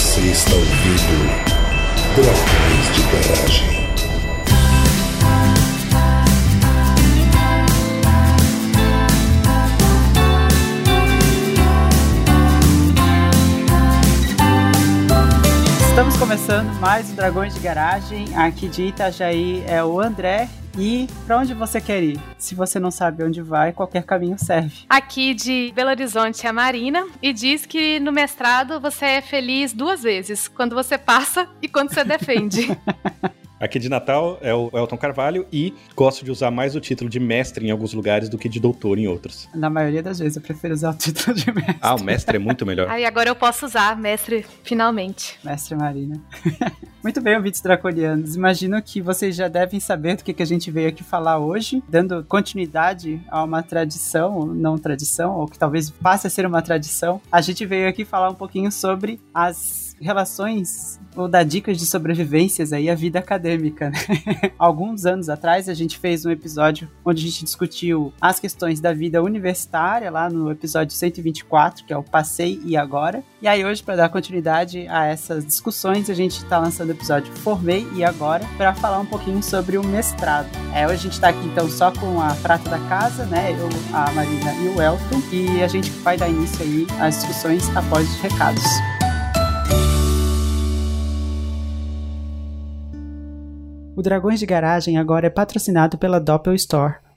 Você está ouvindo Dragões de Garagem. Estamos começando mais o Dragões de Garagem. Aqui de Itajaí é o André. E para onde você quer ir? Se você não sabe onde vai, qualquer caminho serve. Aqui de Belo Horizonte é a Marina e diz que no mestrado você é feliz duas vezes, quando você passa e quando você defende. Aqui de Natal é o Elton Carvalho e gosto de usar mais o título de mestre em alguns lugares do que de doutor em outros. Na maioria das vezes eu prefiro usar o título de mestre. Ah, o mestre é muito melhor. Aí agora eu posso usar mestre finalmente. Mestre Marina. Muito bem, ouvintes draconianos. Imagino que vocês já devem saber do que, que a gente veio aqui falar hoje, dando continuidade a uma tradição, ou não tradição, ou que talvez passe a ser uma tradição. A gente veio aqui falar um pouquinho sobre as relações ou dar dicas de sobrevivências aí à vida acadêmica. Né? Alguns anos atrás a gente fez um episódio onde a gente discutiu as questões da vida universitária lá no episódio 124, que é o Passei e Agora. E aí hoje para dar continuidade a essas discussões a gente está lançando o episódio Formei e Agora para falar um pouquinho sobre o mestrado. É, hoje a gente está aqui então só com a prata da casa, né? Eu, a Marina e o Elton e a gente vai dar início aí às discussões após os recados. O Dragões de Garagem agora é patrocinado pela Doppel Store,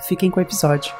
Fiquem com o episódio.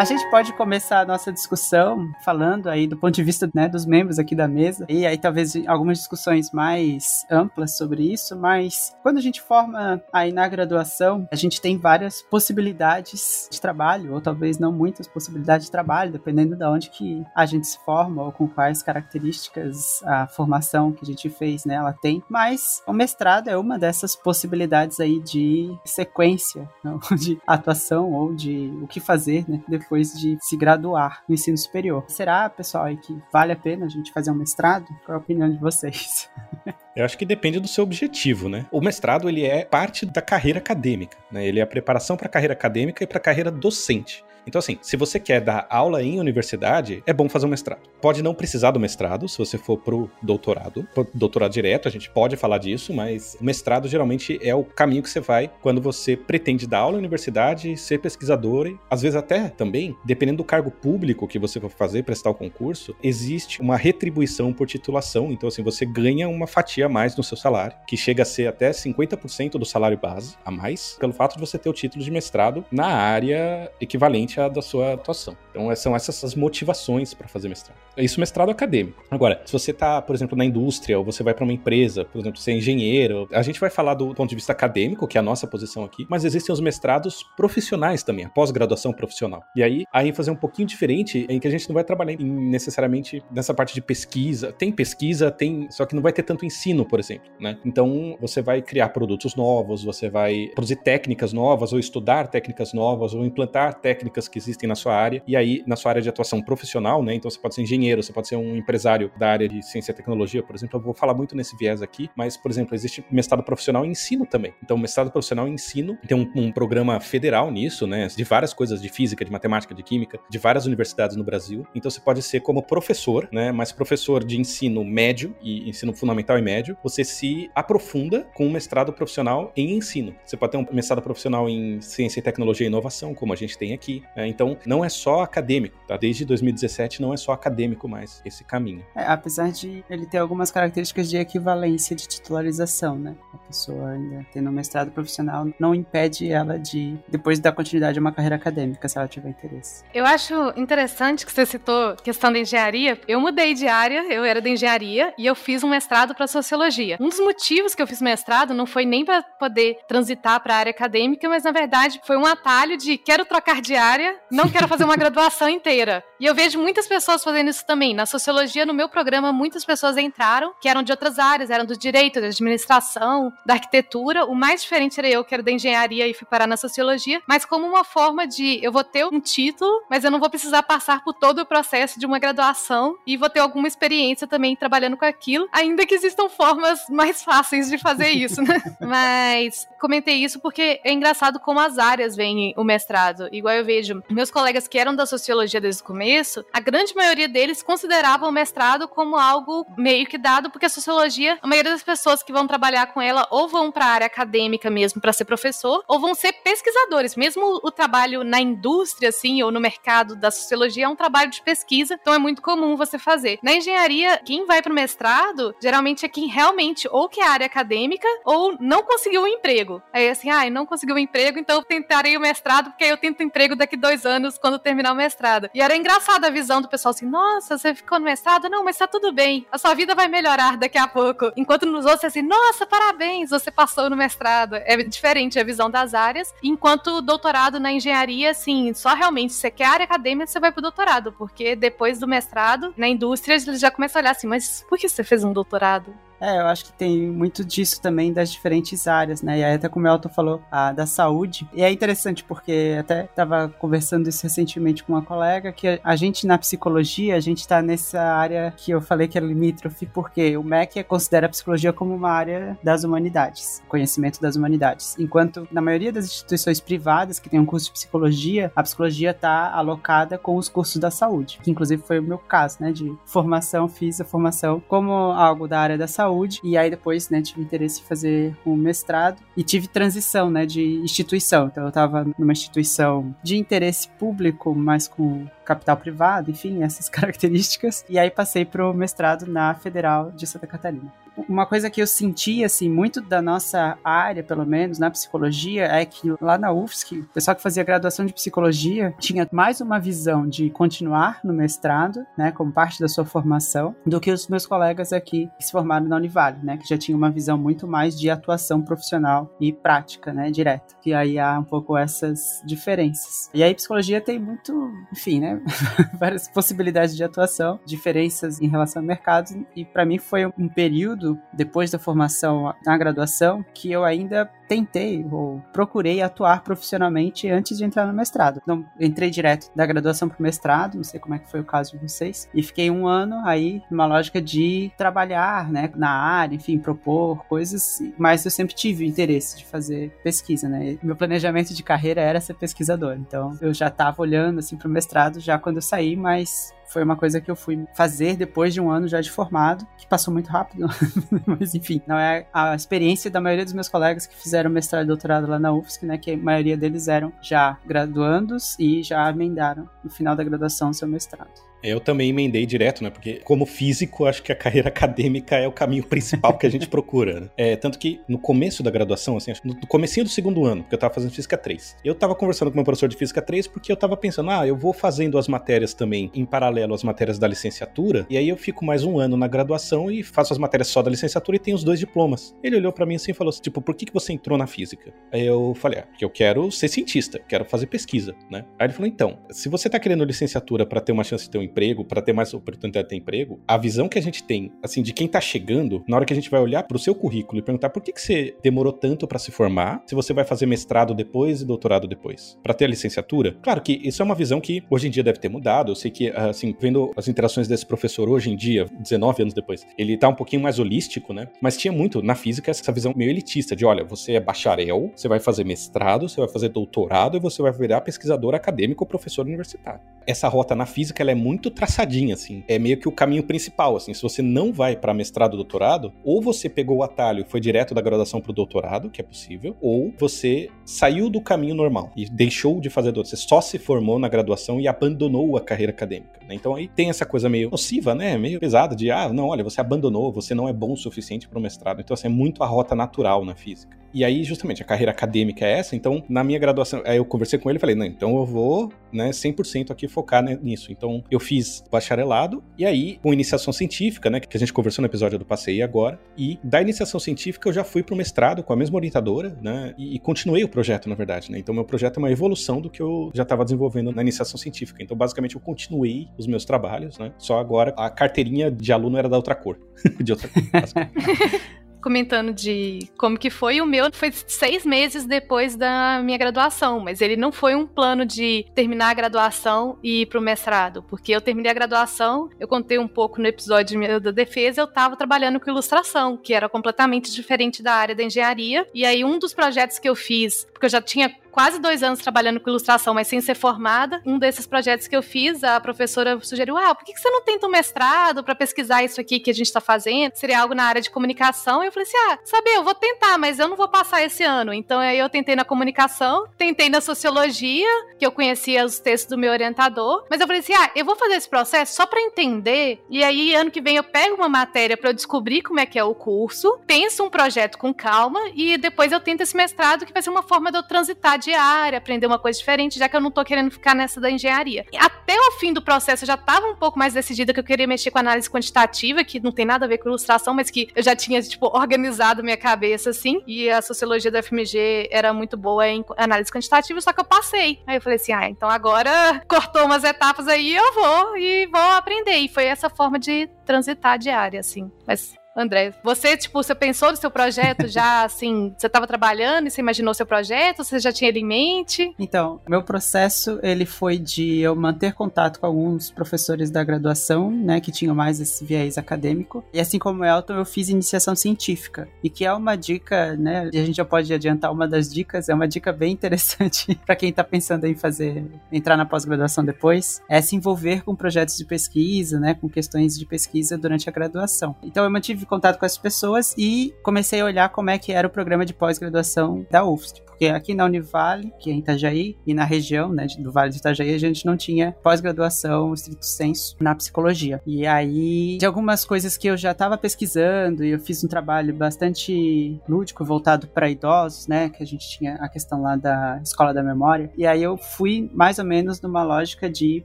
A gente pode começar a nossa discussão falando aí do ponto de vista né, dos membros aqui da mesa, e aí talvez algumas discussões mais amplas sobre isso, mas quando a gente forma aí na graduação, a gente tem várias possibilidades de trabalho, ou talvez não muitas possibilidades de trabalho, dependendo de onde que a gente se forma ou com quais características a formação que a gente fez, né, ela tem. Mas o mestrado é uma dessas possibilidades aí de sequência, não, de atuação ou de o que fazer né, depois de se graduar no ensino superior. Será, pessoal, que vale a pena a gente fazer um mestrado? Qual é a opinião de vocês? Eu acho que depende do seu objetivo, né? O mestrado ele é parte da carreira acadêmica, né? Ele é a preparação para a carreira acadêmica e para a carreira docente. Então, assim, se você quer dar aula em universidade, é bom fazer um mestrado. Pode não precisar do mestrado, se você for pro doutorado, pro doutorado direto, a gente pode falar disso, mas o mestrado geralmente é o caminho que você vai quando você pretende dar aula em universidade, ser pesquisador e, às vezes até também, dependendo do cargo público que você for fazer, prestar o concurso, existe uma retribuição por titulação. Então, assim, você ganha uma fatia a mais no seu salário, que chega a ser até 50% do salário base a mais, pelo fato de você ter o título de mestrado na área equivalente da sua atuação. Então, são essas as motivações para fazer mestrado. Isso mestrado acadêmico. Agora, se você está, por exemplo, na indústria ou você vai para uma empresa, por exemplo, você é engenheiro, a gente vai falar do ponto de vista acadêmico, que é a nossa posição aqui, mas existem os mestrados profissionais também, a pós-graduação profissional. E aí, a ênfase é um pouquinho diferente, em que a gente não vai trabalhar necessariamente nessa parte de pesquisa. Tem pesquisa, tem, só que não vai ter tanto ensino, por exemplo, né? Então, você vai criar produtos novos, você vai produzir técnicas novas ou estudar técnicas novas ou implantar técnicas que existem na sua área. E aí, na sua área de atuação profissional, né? Então, você pode ser engenheiro, você pode ser um empresário da área de ciência e tecnologia, por exemplo. Eu vou falar muito nesse viés aqui, mas, por exemplo, existe mestrado profissional em ensino também. Então, mestrado profissional em ensino tem um, um programa federal nisso, né? De várias coisas de física, de matemática, de química, de várias universidades no Brasil. Então, você pode ser como professor, né? Mas professor de ensino médio e ensino fundamental e médio, você se aprofunda com um mestrado profissional em ensino. Você pode ter um mestrado profissional em ciência e tecnologia e inovação, como a gente tem aqui. É, então, não é só acadêmico, tá? Desde 2017 não é só acadêmico mais esse caminho. É, apesar de ele ter algumas características de equivalência de titularização, né? A pessoa ainda tendo um mestrado profissional não impede ela de depois dar continuidade a uma carreira acadêmica, se ela tiver interesse. Eu acho interessante que você citou questão da engenharia. Eu mudei de área, eu era da engenharia e eu fiz um mestrado para sociologia. Um dos motivos que eu fiz mestrado não foi nem para poder transitar para a área acadêmica, mas na verdade foi um atalho de quero trocar de área, não quero fazer uma graduação inteira. E eu vejo muitas pessoas fazendo isso também. Na sociologia, no meu programa, muitas pessoas entraram que eram de outras áreas, eram do direito, da administração, da arquitetura. O mais diferente era eu, que era da engenharia e fui parar na sociologia, mas como uma forma de eu vou ter um título, mas eu não vou precisar passar por todo o processo de uma graduação e vou ter alguma experiência também trabalhando com aquilo, ainda que existam formas mais fáceis de fazer isso, né? mas comentei isso porque é engraçado como as áreas veem o mestrado. Igual eu vejo meus colegas que eram da sociologia desde o começo, a grande maioria deles consideravam o mestrado como algo meio que dado, porque a sociologia, a maioria das pessoas que vão trabalhar com ela ou vão para a área acadêmica mesmo para ser professor, ou vão ser pesquisadores. Mesmo o trabalho na indústria, assim, ou no mercado da sociologia é um trabalho de pesquisa, então é muito comum você fazer. Na engenharia, quem vai para o mestrado geralmente é quem realmente ou que é área acadêmica ou não conseguiu um emprego. Aí assim, ah, não conseguiu um emprego, então tentarei o mestrado, porque aí eu tento emprego daqui dois anos quando terminar o mestrado. E era engraçada a visão do pessoal assim, nossa, você ficou no mestrado? Não, mas tá tudo bem, a sua vida vai melhorar daqui a pouco. Enquanto nos outros é assim, nossa, parabéns, você passou no mestrado. É diferente a visão das áreas. Enquanto doutorado na engenharia, assim, só realmente se você quer área acadêmica, você vai pro doutorado, porque depois do mestrado, na indústria, eles já começam a olhar assim, mas por que você fez um doutorado? É, eu acho que tem muito disso também das diferentes áreas, né? E aí até como o Elton falou, a da saúde. E é interessante porque até estava conversando isso recentemente com uma colega que a gente na psicologia, a gente está nessa área que eu falei que é limítrofe, porque o MEC considera a psicologia como uma área das humanidades, conhecimento das humanidades. Enquanto na maioria das instituições privadas que tem um curso de psicologia, a psicologia está alocada com os cursos da saúde, que inclusive foi o meu caso, né? De formação, fiz a formação como algo da área da saúde saúde, e aí depois, né, tive interesse em fazer um mestrado e tive transição, né, de instituição. Então eu estava numa instituição de interesse público, mas com capital privado, enfim, essas características. E aí passei pro mestrado na Federal de Santa Catarina. Uma coisa que eu senti, assim, muito da nossa área, pelo menos, na psicologia, é que lá na UFSC, o pessoal que fazia graduação de psicologia tinha mais uma visão de continuar no mestrado, né, como parte da sua formação, do que os meus colegas aqui que se formaram na Univale, né, que já tinham uma visão muito mais de atuação profissional e prática, né, direta. E aí há um pouco essas diferenças. E aí psicologia tem muito, enfim, né, várias possibilidades de atuação, diferenças em relação ao mercado, e para mim foi um período depois da formação na graduação que eu ainda tentei ou procurei atuar profissionalmente antes de entrar no mestrado. Então, entrei direto da graduação para o mestrado, não sei como é que foi o caso de vocês, e fiquei um ano aí numa lógica de trabalhar, né, na área, enfim, propor coisas, mas eu sempre tive interesse de fazer pesquisa, né? Meu planejamento de carreira era ser pesquisador, então eu já estava olhando assim para o mestrado já quando eu saí, mas foi uma coisa que eu fui fazer depois de um ano já de formado, que passou muito rápido, mas enfim, não é a experiência da maioria dos meus colegas que fizeram mestrado e doutorado lá na UFSC, né, que a maioria deles eram já graduandos e já emendaram no final da graduação seu mestrado. Eu também emendei direto, né? Porque, como físico, acho que a carreira acadêmica é o caminho principal que a gente procura, né? É, tanto que no começo da graduação, assim, no comecinho do segundo ano, porque eu tava fazendo Física 3, eu tava conversando com meu professor de Física 3 porque eu tava pensando, ah, eu vou fazendo as matérias também em paralelo às matérias da licenciatura, e aí eu fico mais um ano na graduação e faço as matérias só da licenciatura e tenho os dois diplomas. Ele olhou para mim assim e falou assim, tipo, por que, que você entrou na Física? Aí eu falei, ah, porque eu quero ser cientista, quero fazer pesquisa, né? Aí ele falou, então, se você tá querendo licenciatura para ter uma chance de ter um emprego, para ter mais oportunidade de ter emprego, a visão que a gente tem, assim, de quem tá chegando, na hora que a gente vai olhar pro seu currículo e perguntar por que, que você demorou tanto para se formar, se você vai fazer mestrado depois e doutorado depois, para ter a licenciatura, claro que isso é uma visão que hoje em dia deve ter mudado. Eu sei que, assim, vendo as interações desse professor hoje em dia, 19 anos depois, ele tá um pouquinho mais holístico, né? Mas tinha muito na física essa visão meio elitista de, olha, você é bacharel, você vai fazer mestrado, você vai fazer doutorado e você vai virar pesquisador acadêmico ou professor universitário. Essa rota na física ela é muito traçadinha, assim. É meio que o caminho principal, assim. Se você não vai para mestrado, doutorado, ou você pegou o atalho e foi direto da graduação pro doutorado, que é possível, ou você saiu do caminho normal e deixou de fazer doutorado. Você só se formou na graduação e abandonou a carreira acadêmica. Né? Então aí tem essa coisa meio nociva, né? Meio pesada de, ah, não, olha, você abandonou, você não é bom o suficiente para o mestrado. Então, assim, é muito a rota natural na física. E aí, justamente, a carreira acadêmica é essa. Então, na minha graduação, aí eu conversei com ele e falei, não, então eu vou, né, 100% aqui focar nisso. Então, eu fiz bacharelado e aí, com iniciação científica, né, que a gente conversou no episódio do Passeio agora, e da iniciação científica eu já fui pro mestrado com a mesma orientadora, né, e, e continuei o projeto, na verdade, né. Então, meu projeto é uma evolução do que eu já estava desenvolvendo na iniciação científica. Então, basicamente, eu continuei os meus trabalhos, né, só agora a carteirinha de aluno era da outra cor. de outra cor. comentando de como que foi. O meu foi seis meses depois da minha graduação, mas ele não foi um plano de terminar a graduação e ir pro mestrado, porque eu terminei a graduação, eu contei um pouco no episódio da defesa, eu estava trabalhando com ilustração, que era completamente diferente da área da engenharia. E aí um dos projetos que eu fiz, porque eu já tinha quase dois anos trabalhando com ilustração, mas sem ser formada. Um desses projetos que eu fiz, a professora sugeriu: ah, por que você não tenta um mestrado para pesquisar isso aqui que a gente está fazendo? Seria algo na área de comunicação. E eu falei assim: ah, sabe, eu vou tentar, mas eu não vou passar esse ano. Então aí eu tentei na comunicação, tentei na sociologia, que eu conhecia os textos do meu orientador, mas eu falei assim: ah, eu vou fazer esse processo só para entender. E aí ano que vem eu pego uma matéria para eu descobrir como é que é o curso, penso um projeto com calma e depois eu tento esse mestrado que vai ser uma forma de eu transitar diária, aprender uma coisa diferente, já que eu não tô querendo ficar nessa da engenharia. Até o fim do processo eu já tava um pouco mais decidida que eu queria mexer com análise quantitativa, que não tem nada a ver com ilustração, mas que eu já tinha, tipo, organizado minha cabeça, assim. E a sociologia da FMG era muito boa em análise quantitativa, só que eu passei. Aí eu falei assim, ah, então agora cortou umas etapas aí, eu vou e vou aprender. E foi essa forma de transitar diária, assim. Mas André, você, tipo, você pensou no seu projeto já, assim, você estava trabalhando e você imaginou seu projeto? Você já tinha ele em mente? Então, meu processo, ele foi de eu manter contato com alguns professores da graduação, né, que tinham mais esse viés acadêmico. E assim como o Elton, eu fiz iniciação científica. E que é uma dica, né, e a gente já pode adiantar uma das dicas, é uma dica bem interessante para quem está pensando em fazer, entrar na pós-graduação depois, é se envolver com projetos de pesquisa, né, com questões de pesquisa durante a graduação. Então, eu mantive tive contato com as pessoas e comecei a olhar como é que era o programa de pós-graduação da UFSC. Porque aqui na Univale, que é em Itajaí, e na região né, do Vale do Itajaí, a gente não tinha pós-graduação, estrito senso, na psicologia. E aí, de algumas coisas que eu já estava pesquisando, e eu fiz um trabalho bastante lúdico, voltado para idosos, né? Que a gente tinha a questão lá da escola da memória. E aí eu fui mais ou menos numa lógica de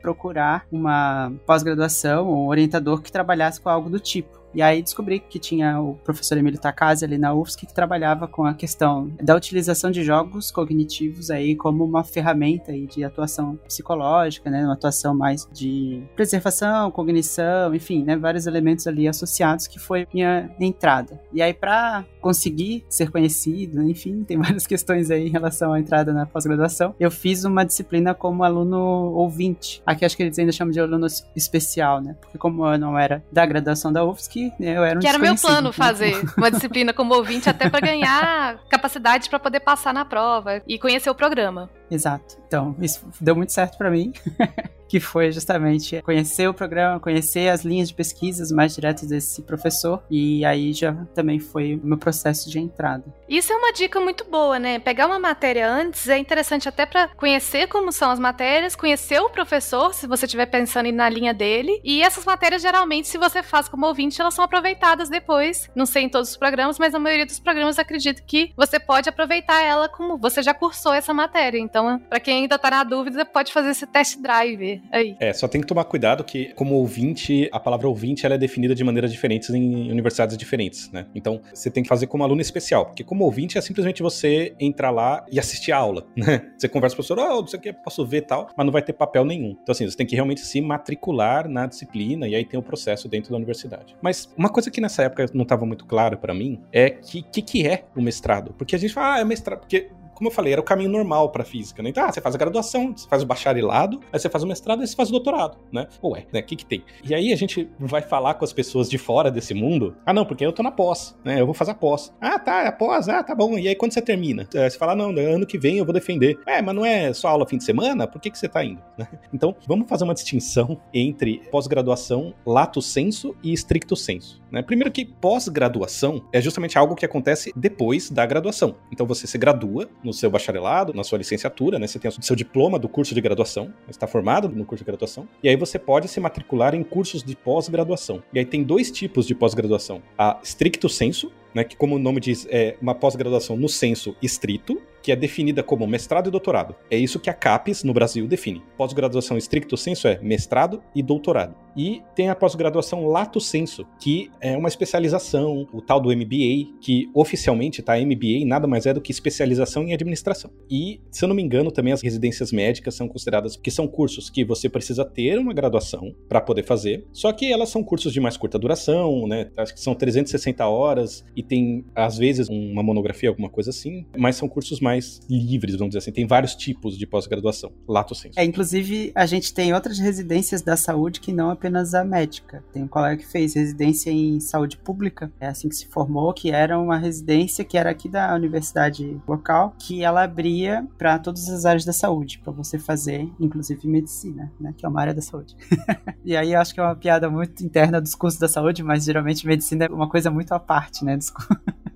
procurar uma pós-graduação, um orientador que trabalhasse com algo do tipo. E aí descobri que tinha o professor Emílio Takase ali na UFSC que trabalhava com a questão da utilização de jogos cognitivos aí como uma ferramenta aí de atuação psicológica, né, uma atuação mais de preservação, cognição, enfim, né, vários elementos ali associados que foi minha entrada. E aí para conseguir ser conhecido, enfim, tem várias questões aí em relação à entrada na pós-graduação. Eu fiz uma disciplina como aluno ouvinte. Aqui acho que eles ainda chamam de aluno especial, né? Porque como eu não era da graduação da UFSC, eu era um Que era meu plano né? fazer uma disciplina como ouvinte até para ganhar capacidade para poder passar na prova e conhecer o programa. Exato. Então, isso deu muito certo para mim. que foi justamente conhecer o programa, conhecer as linhas de pesquisas mais diretas desse professor, e aí já também foi o meu processo de entrada. Isso é uma dica muito boa, né? Pegar uma matéria antes é interessante até para conhecer como são as matérias, conhecer o professor, se você estiver pensando na linha dele, e essas matérias geralmente, se você faz como ouvinte, elas são aproveitadas depois. Não sei em todos os programas, mas na maioria dos programas acredito que você pode aproveitar ela como você já cursou essa matéria. Então, para quem ainda tá na dúvida, pode fazer esse test drive aí. É, só tem que tomar cuidado que, como ouvinte, a palavra ouvinte ela é definida de maneiras diferentes em universidades diferentes, né? Então, você tem que fazer como aluno especial, porque como ouvinte é simplesmente você entrar lá e assistir a aula, né? Você conversa com o professor, oh, não sei o que, posso ver tal, mas não vai ter papel nenhum. Então, assim, você tem que realmente se matricular na disciplina e aí tem o processo dentro da universidade. Mas uma coisa que nessa época não estava muito claro para mim é que que, que é o mestrado? Porque a gente fala, ah, é mestrado, porque como eu falei, era o caminho normal pra física, né? Então, ah, você faz a graduação, você faz o bacharelado, aí você faz o mestrado, aí você faz o doutorado, né? Ué, né? O que que tem? E aí a gente vai falar com as pessoas de fora desse mundo. Ah, não, porque eu tô na pós, né? Eu vou fazer a pós. Ah, tá, é a pós, ah, tá bom. E aí quando você termina? É, Você fala, não, ano que vem eu vou defender. É, mas não é só aula fim de semana? Por que que você tá indo? né? Então, vamos fazer uma distinção entre pós-graduação lato sensu e stricto sensu. Né? Primeiro que pós-graduação é justamente algo que acontece depois da graduação. Então você se gradua no seu bacharelado, na sua licenciatura, né? Você tem o seu diploma do curso de graduação, está formado no curso de graduação, e aí você pode se matricular em cursos de pós-graduação. E aí tem dois tipos de pós-graduação: a stricto sensu, né, que como o nome diz, é uma pós-graduação no senso estrito, que é definida como mestrado e doutorado. É isso que a CAPES no Brasil define. Pós-graduação estricto senso é mestrado e doutorado. E tem a pós-graduação lato senso, que é uma especialização, o tal do MBA, que oficialmente tá MBA nada mais é do que especialização em administração. E, se eu não me engano, também as residências médicas são consideradas que são cursos que você precisa ter uma graduação para poder fazer, só que elas são cursos de mais curta duração, né? Acho que são 360 horas e tem às vezes uma monografia, alguma coisa assim, mas são cursos mais livres, vamos dizer assim. Tem vários tipos de pós-graduação, lato sensu. É, inclusive, a gente tem outras residências da saúde que não apenas a médica. Tem um colega que fez residência em saúde pública, é assim que se formou, que era uma residência que era aqui da universidade local, que ela abria para todas as áreas da saúde, para você fazer, inclusive medicina, né, que é uma área da saúde. e aí eu acho que é uma piada muito interna dos cursos da saúde, mas geralmente medicina é uma coisa muito à parte, né, cursos.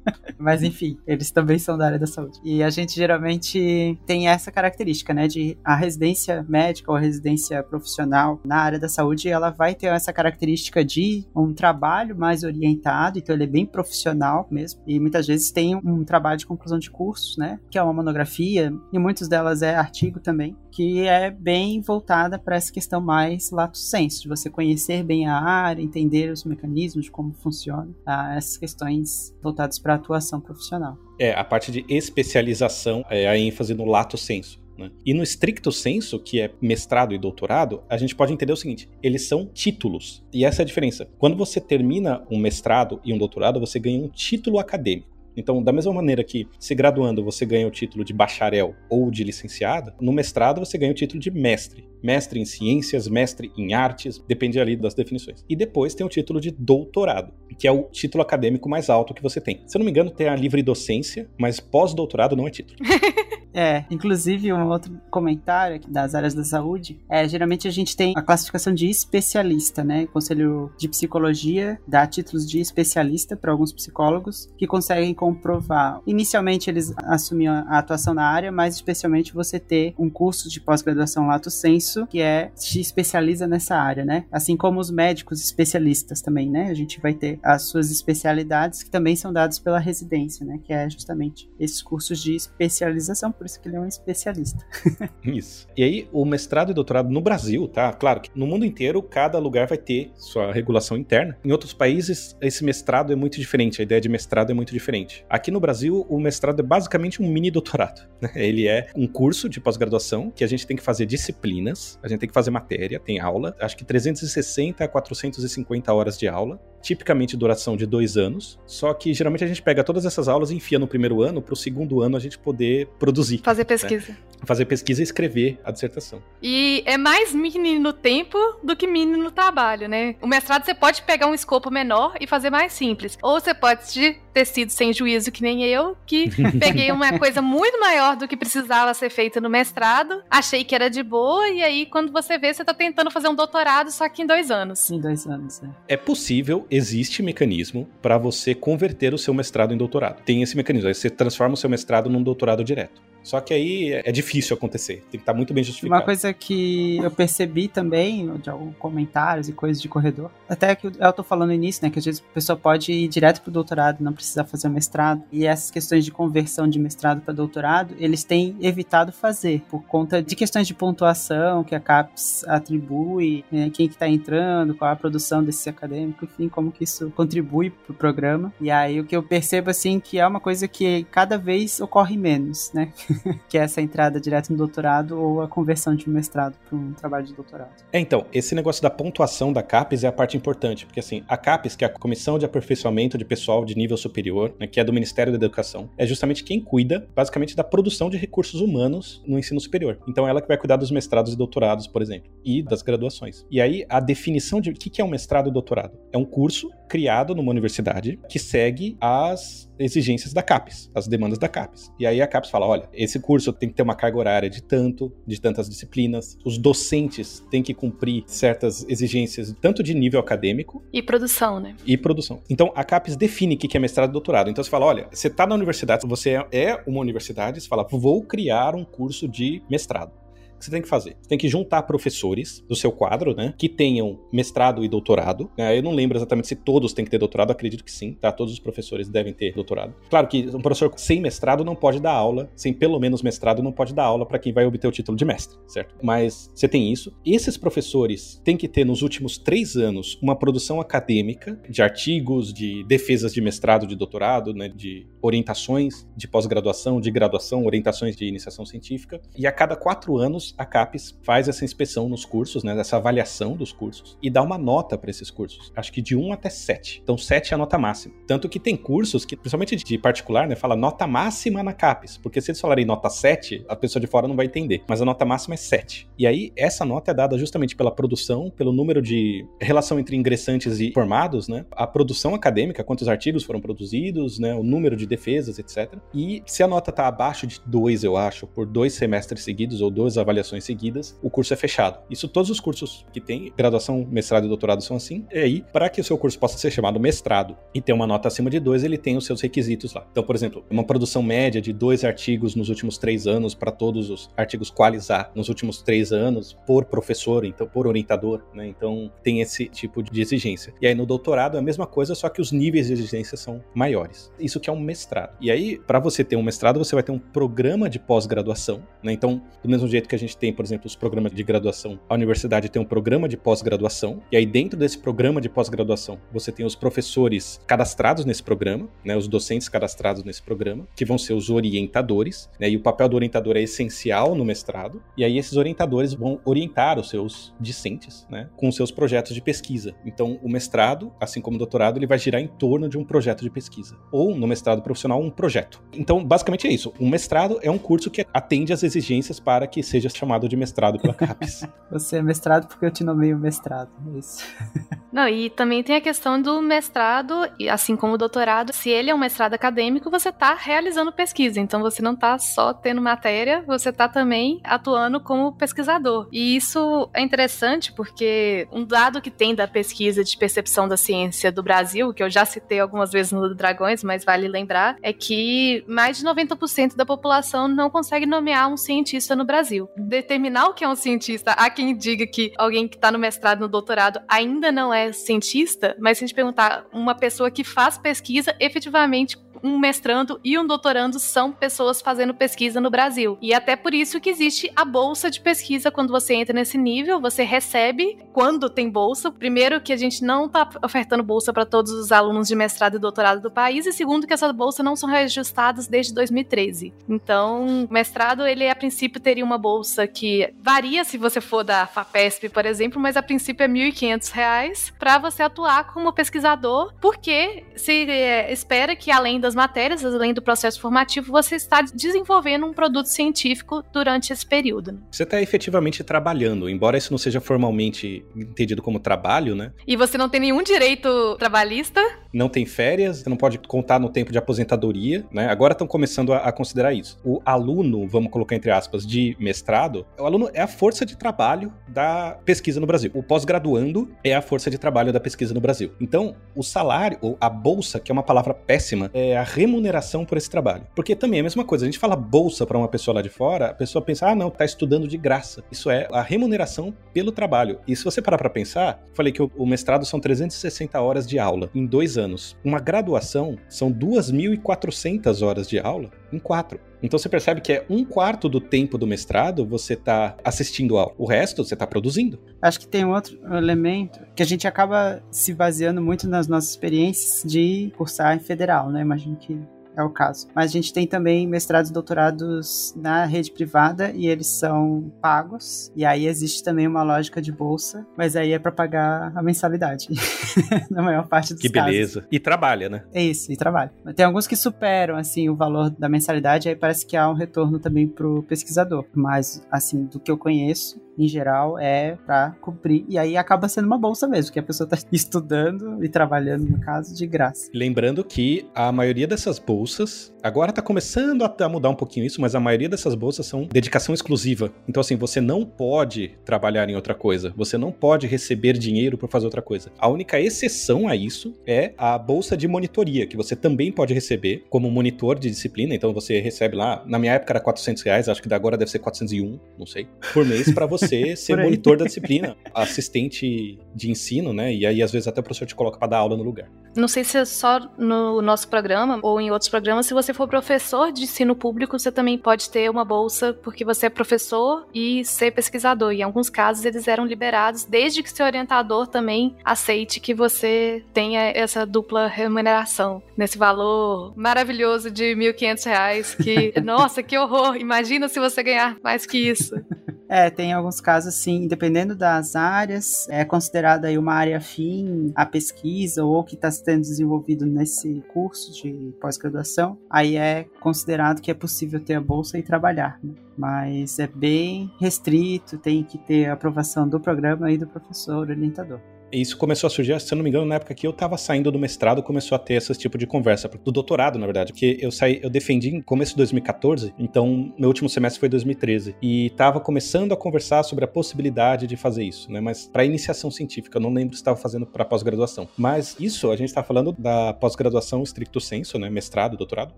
Mas enfim, eles também são da área da saúde. E a gente geralmente tem essa característica, né? De a residência médica ou residência profissional na área da saúde, ela vai ter essa característica de um trabalho mais orientado, então ele é bem profissional mesmo. E muitas vezes tem um trabalho de conclusão de cursos, né? Que é uma monografia, e muitas delas é artigo também, que é bem voltada para essa questão mais lato sensu, de você conhecer bem a área, entender os mecanismos, como funciona, ah, essas questões voltadas para a atuação profissional. É, a parte de especialização é a ênfase no lato sensu. Né? E no estricto senso, que é mestrado e doutorado, a gente pode entender o seguinte: eles são títulos. E essa é a diferença. Quando você termina um mestrado e um doutorado, você ganha um título acadêmico. Então, da mesma maneira que se graduando você ganha o título de bacharel ou de licenciado, no mestrado você ganha o título de mestre. Mestre em ciências, mestre em artes, depende ali das definições. E depois tem o título de doutorado, que é o título acadêmico mais alto que você tem. Se eu não me engano, tem a livre docência, mas pós-doutorado não é título. É, inclusive um outro comentário aqui das áreas da saúde, é, geralmente a gente tem a classificação de especialista, né? O Conselho de Psicologia dá títulos de especialista para alguns psicólogos que conseguem comprovar. Inicialmente eles assumiam a atuação na área, mas especialmente você ter um curso de pós-graduação lato sensu, que é se especializa nessa área, né? Assim como os médicos especialistas também, né? A gente vai ter as suas especialidades que também são dadas pela residência, né? Que é justamente esses cursos de especialização, por isso que ele é um especialista. Isso. E aí, o mestrado e doutorado no Brasil, tá? Claro que no mundo inteiro, cada lugar vai ter sua regulação interna. Em outros países, esse mestrado é muito diferente, a ideia de mestrado é muito diferente. Aqui no Brasil, o mestrado é basicamente um mini doutorado. né? Ele é um curso de pós-graduação que a gente tem que fazer disciplinas, a gente tem que fazer matéria, tem aula, acho que 360 a 450 horas de aula, tipicamente duração de dois anos. Só que geralmente a gente pega todas essas aulas e enfia no primeiro ano, para o segundo ano a gente poder produzir. Fazer pesquisa. Fazer pesquisa e escrever a dissertação. E é mais mini no tempo do que mini no trabalho, né? O mestrado você pode pegar um escopo menor e fazer mais simples. Ou você pode ter sido sem juízo, que nem eu, que peguei uma coisa muito maior do que precisava ser feita no mestrado, achei que era de boa, e aí quando você vê, você tá tentando fazer um doutorado só que em dois anos. Em dois anos, né? É possível, existe mecanismo para você converter o seu mestrado em doutorado. Tem esse mecanismo, aí você transforma o seu mestrado num doutorado direto. Só que aí é difícil acontecer, tem que estar muito bem justificado. Uma coisa que eu percebi também, de alguns comentários e coisas de corredor, até que eu tô falando no início, né, que às vezes a pessoa pode ir direto pro doutorado, não precisar fazer o mestrado, e essas questões de conversão de mestrado para doutorado, eles têm evitado fazer, por conta de questões de pontuação que a CAPES atribui, né, quem que tá entrando, qual a produção desse acadêmico, enfim, como que isso contribui pro programa. E aí o que eu percebo, assim, que é uma coisa que cada vez ocorre menos, né? que é essa entrada direto no doutorado ou a conversão de um mestrado para um trabalho de doutorado. É, então, esse negócio da pontuação da CAPES é a parte importante, porque assim, a CAPES, que é a Comissão de Aperfeiçoamento de Pessoal de Nível Superior, né, que é do Ministério da Educação, é justamente quem cuida, basicamente, da produção de recursos humanos no ensino superior. Então, ela que vai cuidar dos mestrados e doutorados, por exemplo, e das graduações. E aí, a definição de o que é um mestrado e doutorado? É um curso criado numa universidade que segue as exigências da CAPES, as demandas da CAPES. E aí a CAPES fala, olha, esse curso tem que ter uma carga horária de tanto, de tantas disciplinas, os docentes têm que cumprir certas exigências, tanto de nível acadêmico... E produção, né? E produção. Então, a CAPES define o que é mestrado e doutorado. Então, você fala, olha, você está na universidade, você é uma universidade, você fala, vou criar um curso de mestrado você tem que fazer? Você tem que juntar professores do seu quadro, né? Que tenham mestrado e doutorado. Né, eu não lembro exatamente se todos têm que ter doutorado, acredito que sim, tá? Todos os professores devem ter doutorado. Claro que um professor sem mestrado não pode dar aula, sem pelo menos mestrado não pode dar aula para quem vai obter o título de mestre, certo? Mas você tem isso. Esses professores têm que ter nos últimos três anos uma produção acadêmica de artigos, de defesas de mestrado, de doutorado, né? De orientações de pós-graduação, de graduação, orientações de iniciação científica. E a cada quatro anos a CAPES faz essa inspeção nos cursos, né, essa avaliação dos cursos, e dá uma nota para esses cursos. Acho que de 1 até 7. Então 7 é a nota máxima. Tanto que tem cursos que, principalmente de particular, né, fala nota máxima na CAPES, porque se eles falarem nota 7, a pessoa de fora não vai entender. Mas a nota máxima é 7. E aí, essa nota é dada justamente pela produção, pelo número de relação entre ingressantes e formados, né, a produção acadêmica, quantos artigos foram produzidos, né, o número de defesas, etc. E se a nota está abaixo de 2, eu acho, por dois semestres seguidos ou duas avaliações avaliações seguidas, o curso é fechado. Isso todos os cursos que tem graduação, mestrado e doutorado são assim. E aí, para que o seu curso possa ser chamado mestrado e ter uma nota acima de dois, ele tem os seus requisitos lá. Então, por exemplo, uma produção média de dois artigos nos últimos três anos para todos os artigos qualizar nos últimos três anos por professor, então por orientador, né? Então tem esse tipo de exigência. E aí no doutorado é a mesma coisa, só que os níveis de exigência são maiores. Isso que é um mestrado. E aí, para você ter um mestrado, você vai ter um programa de pós-graduação, né? Então, do mesmo jeito que a gente tem, por exemplo, os programas de graduação, a universidade tem um programa de pós-graduação, e aí dentro desse programa de pós-graduação, você tem os professores cadastrados nesse programa, né, os docentes cadastrados nesse programa, que vão ser os orientadores, né, e o papel do orientador é essencial no mestrado, e aí esses orientadores vão orientar os seus discentes, né, com seus projetos de pesquisa. Então, o mestrado, assim como o doutorado, ele vai girar em torno de um projeto de pesquisa, ou no mestrado profissional, um projeto. Então, basicamente é isso. Um mestrado é um curso que atende às exigências para que seja chamado de mestrado pela CAPES. Você é mestrado porque eu te nomeio mestrado, é isso. Não, e também tem a questão do mestrado, assim como o doutorado, se ele é um mestrado acadêmico, você está realizando pesquisa, então você não está só tendo matéria, você está também atuando como pesquisador. E isso é interessante porque um dado que tem da pesquisa de percepção da ciência do Brasil, que eu já citei algumas vezes no Dragões, mas vale lembrar, é que mais de 90% da população não consegue nomear um cientista no Brasil determinar o que é um cientista. Há quem diga que alguém que está no mestrado, no doutorado, ainda não é cientista, mas se a gente perguntar uma pessoa que faz pesquisa, efetivamente um mestrando e um doutorando são pessoas fazendo pesquisa no Brasil. E até por isso que existe a bolsa de pesquisa quando você entra nesse nível, você recebe quando tem bolsa. Primeiro que a gente não está ofertando bolsa para todos os alunos de mestrado e doutorado do país e segundo que essas bolsas não são reajustadas desde 2013. Então, mestrado ele a princípio teria uma bolsa que varia se você for da FAPESP, por exemplo, mas a princípio é R$ 1.500 para você atuar como pesquisador, porque se é, espera que além das matérias, além do processo formativo, você está desenvolvendo um produto científico durante esse período. Né? Você está efetivamente trabalhando, embora isso não seja formalmente entendido como trabalho, né? E você não tem nenhum direito trabalhista? Não tem férias, você não pode contar no tempo de aposentadoria, né? Agora estão começando a, a considerar isso. O aluno, vamos colocar entre aspas, de mestrado, o aluno é a força de trabalho da pesquisa no Brasil. O pós-graduando é a força de trabalho da pesquisa no Brasil. Então, o salário, ou a bolsa, que é uma palavra péssima, é a remuneração por esse trabalho. Porque também é a mesma coisa, a gente fala bolsa para uma pessoa lá de fora, a pessoa pensa, ah, não, tá estudando de graça. Isso é a remuneração pelo trabalho. E se você parar para pensar, falei que o, o mestrado são 360 horas de aula em dois anos. Uma graduação são 2.400 horas de aula em quatro. Então você percebe que é um quarto do tempo do mestrado você está assistindo ao. O resto você está produzindo. Acho que tem outro elemento que a gente acaba se baseando muito nas nossas experiências de cursar em federal, né? Imagino que é o caso. Mas a gente tem também mestrados e doutorados na rede privada e eles são pagos. E aí existe também uma lógica de bolsa, mas aí é para pagar a mensalidade. na maior parte dos Que casos. beleza. E trabalha, né? É isso, e trabalho. Tem alguns que superam, assim, o valor da mensalidade, aí parece que há um retorno também pro pesquisador. Mas, assim, do que eu conheço, em geral, é pra cumprir. E aí acaba sendo uma bolsa mesmo, que a pessoa tá estudando e trabalhando, no caso, de graça. Lembrando que a maioria dessas bolsas, bolsas agora tá começando a a mudar um pouquinho isso, mas a maioria dessas bolsas são dedicação exclusiva. Então, assim, você não pode trabalhar em outra coisa, você não pode receber dinheiro para fazer outra coisa. A única exceção a isso é a bolsa de monitoria, que você também pode receber como monitor de disciplina. Então, você recebe lá, na minha época era 400 reais, acho que agora deve ser 401, não sei, por mês para você ser Por monitor da disciplina, assistente de ensino, né? E aí, às vezes, até o professor te coloca para dar aula no lugar. Não sei se é só no nosso programa ou em outros programas, se você for professor de ensino público, você também pode ter uma bolsa porque você é professor e ser pesquisador. E em alguns casos eles eram liberados, desde que seu orientador também aceite que você tenha essa dupla remuneração. Nesse valor maravilhoso de R$ 1.500, que, nossa, que horror! Imagina se você ganhar mais que isso. É, tem alguns casos, sim, dependendo das áreas, é considerada aí uma área afim à pesquisa ou que está sendo desenvolvido nesse curso de pós-graduação, aí é considerado que é possível ter a bolsa e trabalhar, né? Mas é bem restrito, tem que ter a aprovação do programa e do professor orientador. Isso começou a surgir, se eu não me engano, na época que eu tava saindo do mestrado, começou a ter esse tipo de conversa. Do doutorado, na verdade, porque eu saí, eu defendi em começo de 2014, então meu último semestre foi 2013. E tava começando a conversar sobre a possibilidade de fazer isso, né? Mas para iniciação científica, eu não lembro se estava fazendo para pós-graduação. Mas isso, a gente tá falando da pós-graduação stricto sensu, né? Mestrado, doutorado,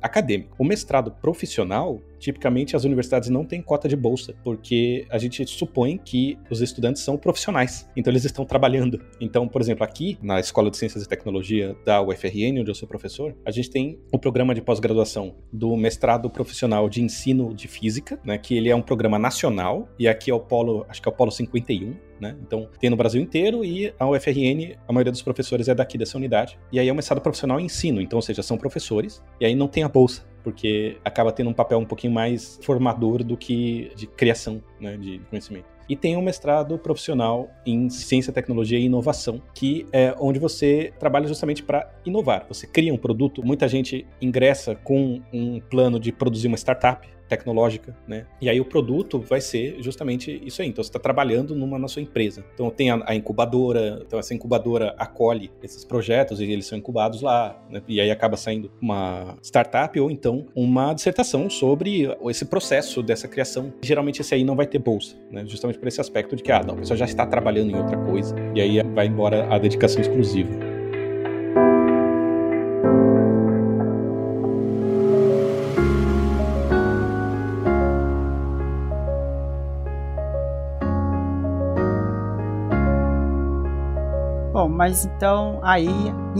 acadêmico. O mestrado profissional, tipicamente as universidades não têm cota de bolsa, porque a gente supõe que os estudantes são profissionais, então eles estão trabalhando. Então, por exemplo, aqui na Escola de Ciências e Tecnologia da UFRN, onde eu sou professor, a gente tem o programa de pós-graduação do mestrado profissional de ensino de física, né, que ele é um programa nacional e aqui é o polo, acho que é o polo 51, né? Então, tem no Brasil inteiro e a UFRN, a maioria dos professores é daqui dessa unidade. E aí é um mestrado profissional em ensino, então, ou seja, são professores, e aí não tem a bolsa, porque acaba tendo um papel um pouquinho mais formador do que de criação né, de conhecimento. E tem um mestrado profissional em ciência, tecnologia e inovação, que é onde você trabalha justamente para inovar. Você cria um produto, muita gente ingressa com um plano de produzir uma startup tecnológica, né? E aí o produto vai ser justamente isso aí. Então você está trabalhando numa na sua empresa. Então tem a, a incubadora, então essa incubadora acolhe esses projetos e eles são incubados lá, né? E aí acaba saindo uma startup ou então uma dissertação sobre esse processo dessa criação. Geralmente esse aí não vai ter bolsa, né? Justamente por esse aspecto de que ah, não, a pessoa já está trabalhando em outra coisa e aí vai embora a dedicação exclusiva. Mas então aí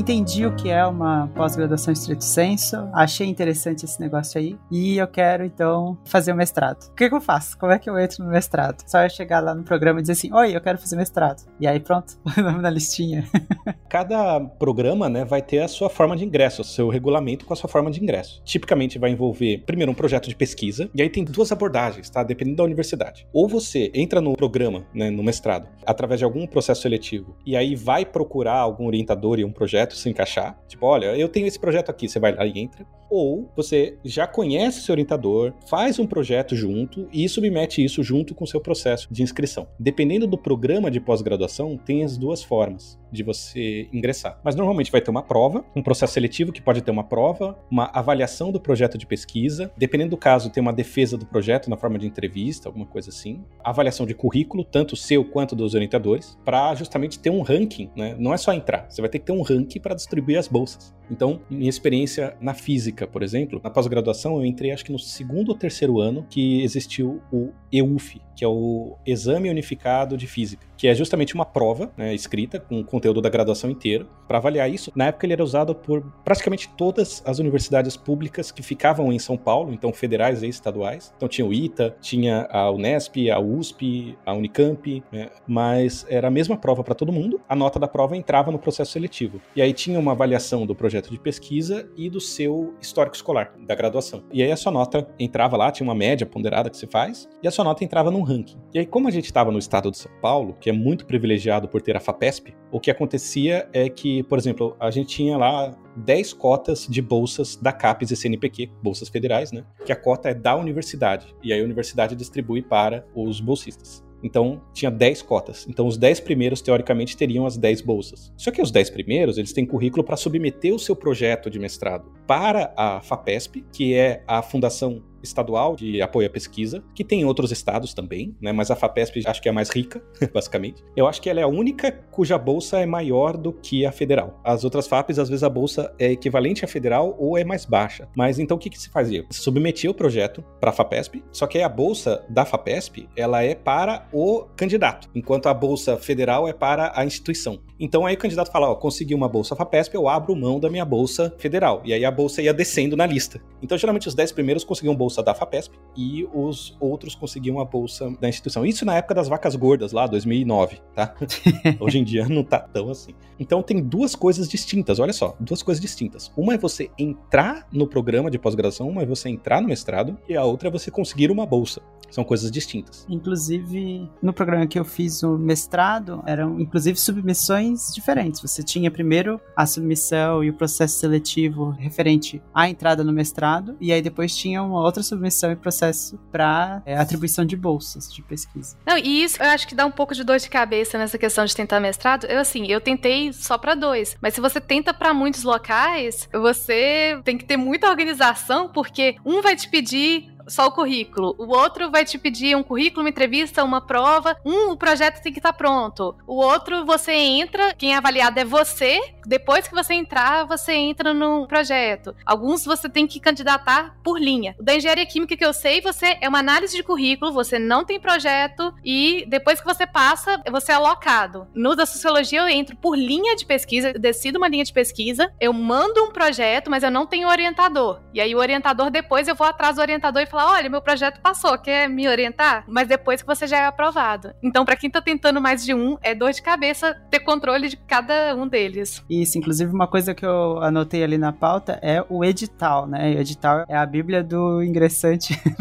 entendi o que é uma pós-graduação estrito senso, achei interessante esse negócio aí e eu quero então fazer o mestrado. O que, que eu faço? Como é que eu entro no mestrado? Só eu chegar lá no programa e dizer assim: Oi, eu quero fazer mestrado. E aí pronto, o nome na listinha. Cada programa né, vai ter a sua forma de ingresso, o seu regulamento com a sua forma de ingresso. Tipicamente vai envolver, primeiro, um projeto de pesquisa, e aí tem duas abordagens, tá? Dependendo da universidade. Ou você entra no programa, né, no mestrado, através de algum processo seletivo, e aí vai procurar algum orientador e um projeto se encaixar. Tipo, olha, eu tenho esse projeto aqui, você vai lá e entra. Ou você já conhece seu orientador, faz um projeto junto e submete isso junto com seu processo de inscrição. Dependendo do programa de pós-graduação, tem as duas formas de você ingressar. Mas normalmente vai ter uma prova, um processo seletivo que pode ter uma prova, uma avaliação do projeto de pesquisa, dependendo do caso, tem uma defesa do projeto na forma de entrevista, alguma coisa assim. Avaliação de currículo, tanto seu quanto dos orientadores, para justamente ter um ranking, né? Não é só entrar, você vai ter que ter um ranking para distribuir as bolsas. Então, minha experiência na física, por exemplo, na pós-graduação eu entrei acho que no segundo ou terceiro ano que existiu o EUF, que é o Exame Unificado de Física, que é justamente uma prova né, escrita com o conteúdo da graduação inteira. Para avaliar isso, na época ele era usado por praticamente todas as universidades públicas que ficavam em São Paulo, então federais e estaduais. Então tinha o ITA, tinha a Unesp, a USP, a Unicamp, né, mas era a mesma prova para todo mundo. A nota da prova entrava no processo seletivo. E aí tinha uma avaliação do projeto projeto de pesquisa e do seu histórico escolar, da graduação. E aí a sua nota entrava lá, tinha uma média ponderada que se faz, e a sua nota entrava num ranking. E aí, como a gente estava no estado de São Paulo, que é muito privilegiado por ter a FAPESP, o que acontecia é que, por exemplo, a gente tinha lá 10 cotas de bolsas da CAPES e CNPq, bolsas federais, né? Que a cota é da universidade. E aí a universidade distribui para os bolsistas. Então, tinha 10 cotas. Então, os 10 primeiros, teoricamente, teriam as 10 bolsas. Só que os 10 primeiros, eles têm currículo para submeter o seu projeto de mestrado para a FAPESP, que é a Fundação estadual de apoio à pesquisa, que tem em outros estados também, né? Mas a FAPESP acho que é a mais rica, basicamente. Eu acho que ela é a única cuja bolsa é maior do que a federal. As outras FAPES, às vezes, a bolsa é equivalente à federal ou é mais baixa. Mas então o que, que se fazia? Se submetia o projeto para a FAPESP, só que aí a bolsa da FAPESP ela é para o candidato, enquanto a bolsa federal é para a instituição. Então aí o candidato fala, ó, consegui uma bolsa FAPESP, eu abro mão da minha bolsa federal. E aí a bolsa ia descendo na lista. Então geralmente os 10 primeiros conseguiam bolsa da FAPESP e os outros conseguiam a bolsa da instituição. Isso na época das vacas gordas, lá 2009, tá? Hoje em dia não tá tão assim. Então tem duas coisas distintas, olha só, duas coisas distintas. Uma é você entrar no programa de pós-graduação, uma é você entrar no mestrado e a outra é você conseguir uma bolsa. São coisas distintas. Inclusive, no programa que eu fiz o mestrado, eram inclusive submissões diferentes. Você tinha primeiro a submissão e o processo seletivo referente à entrada no mestrado, e aí depois tinha uma outra submissão e processo para é, atribuição de bolsas de pesquisa. Não, e isso eu acho que dá um pouco de dor de cabeça nessa questão de tentar mestrado. Eu, assim, eu tentei só para dois, mas se você tenta para muitos locais, você tem que ter muita organização, porque um vai te pedir só o currículo. O outro vai te pedir um currículo, uma entrevista, uma prova. Um, o projeto tem que estar tá pronto. O outro, você entra, quem é avaliado é você. Depois que você entrar, você entra no projeto. Alguns você tem que candidatar por linha. Da engenharia química que eu sei, você é uma análise de currículo, você não tem projeto e depois que você passa, você é alocado. No da sociologia, eu entro por linha de pesquisa, decido uma linha de pesquisa, eu mando um projeto, mas eu não tenho orientador. E aí o orientador, depois eu vou atrás do orientador e falar: olha, meu projeto passou, quer me orientar? Mas depois que você já é aprovado. Então, para quem tá tentando mais de um, é dor de cabeça ter controle de cada um deles. Isso, inclusive uma coisa que eu anotei ali na pauta é o edital, né? O edital é a bíblia do ingressante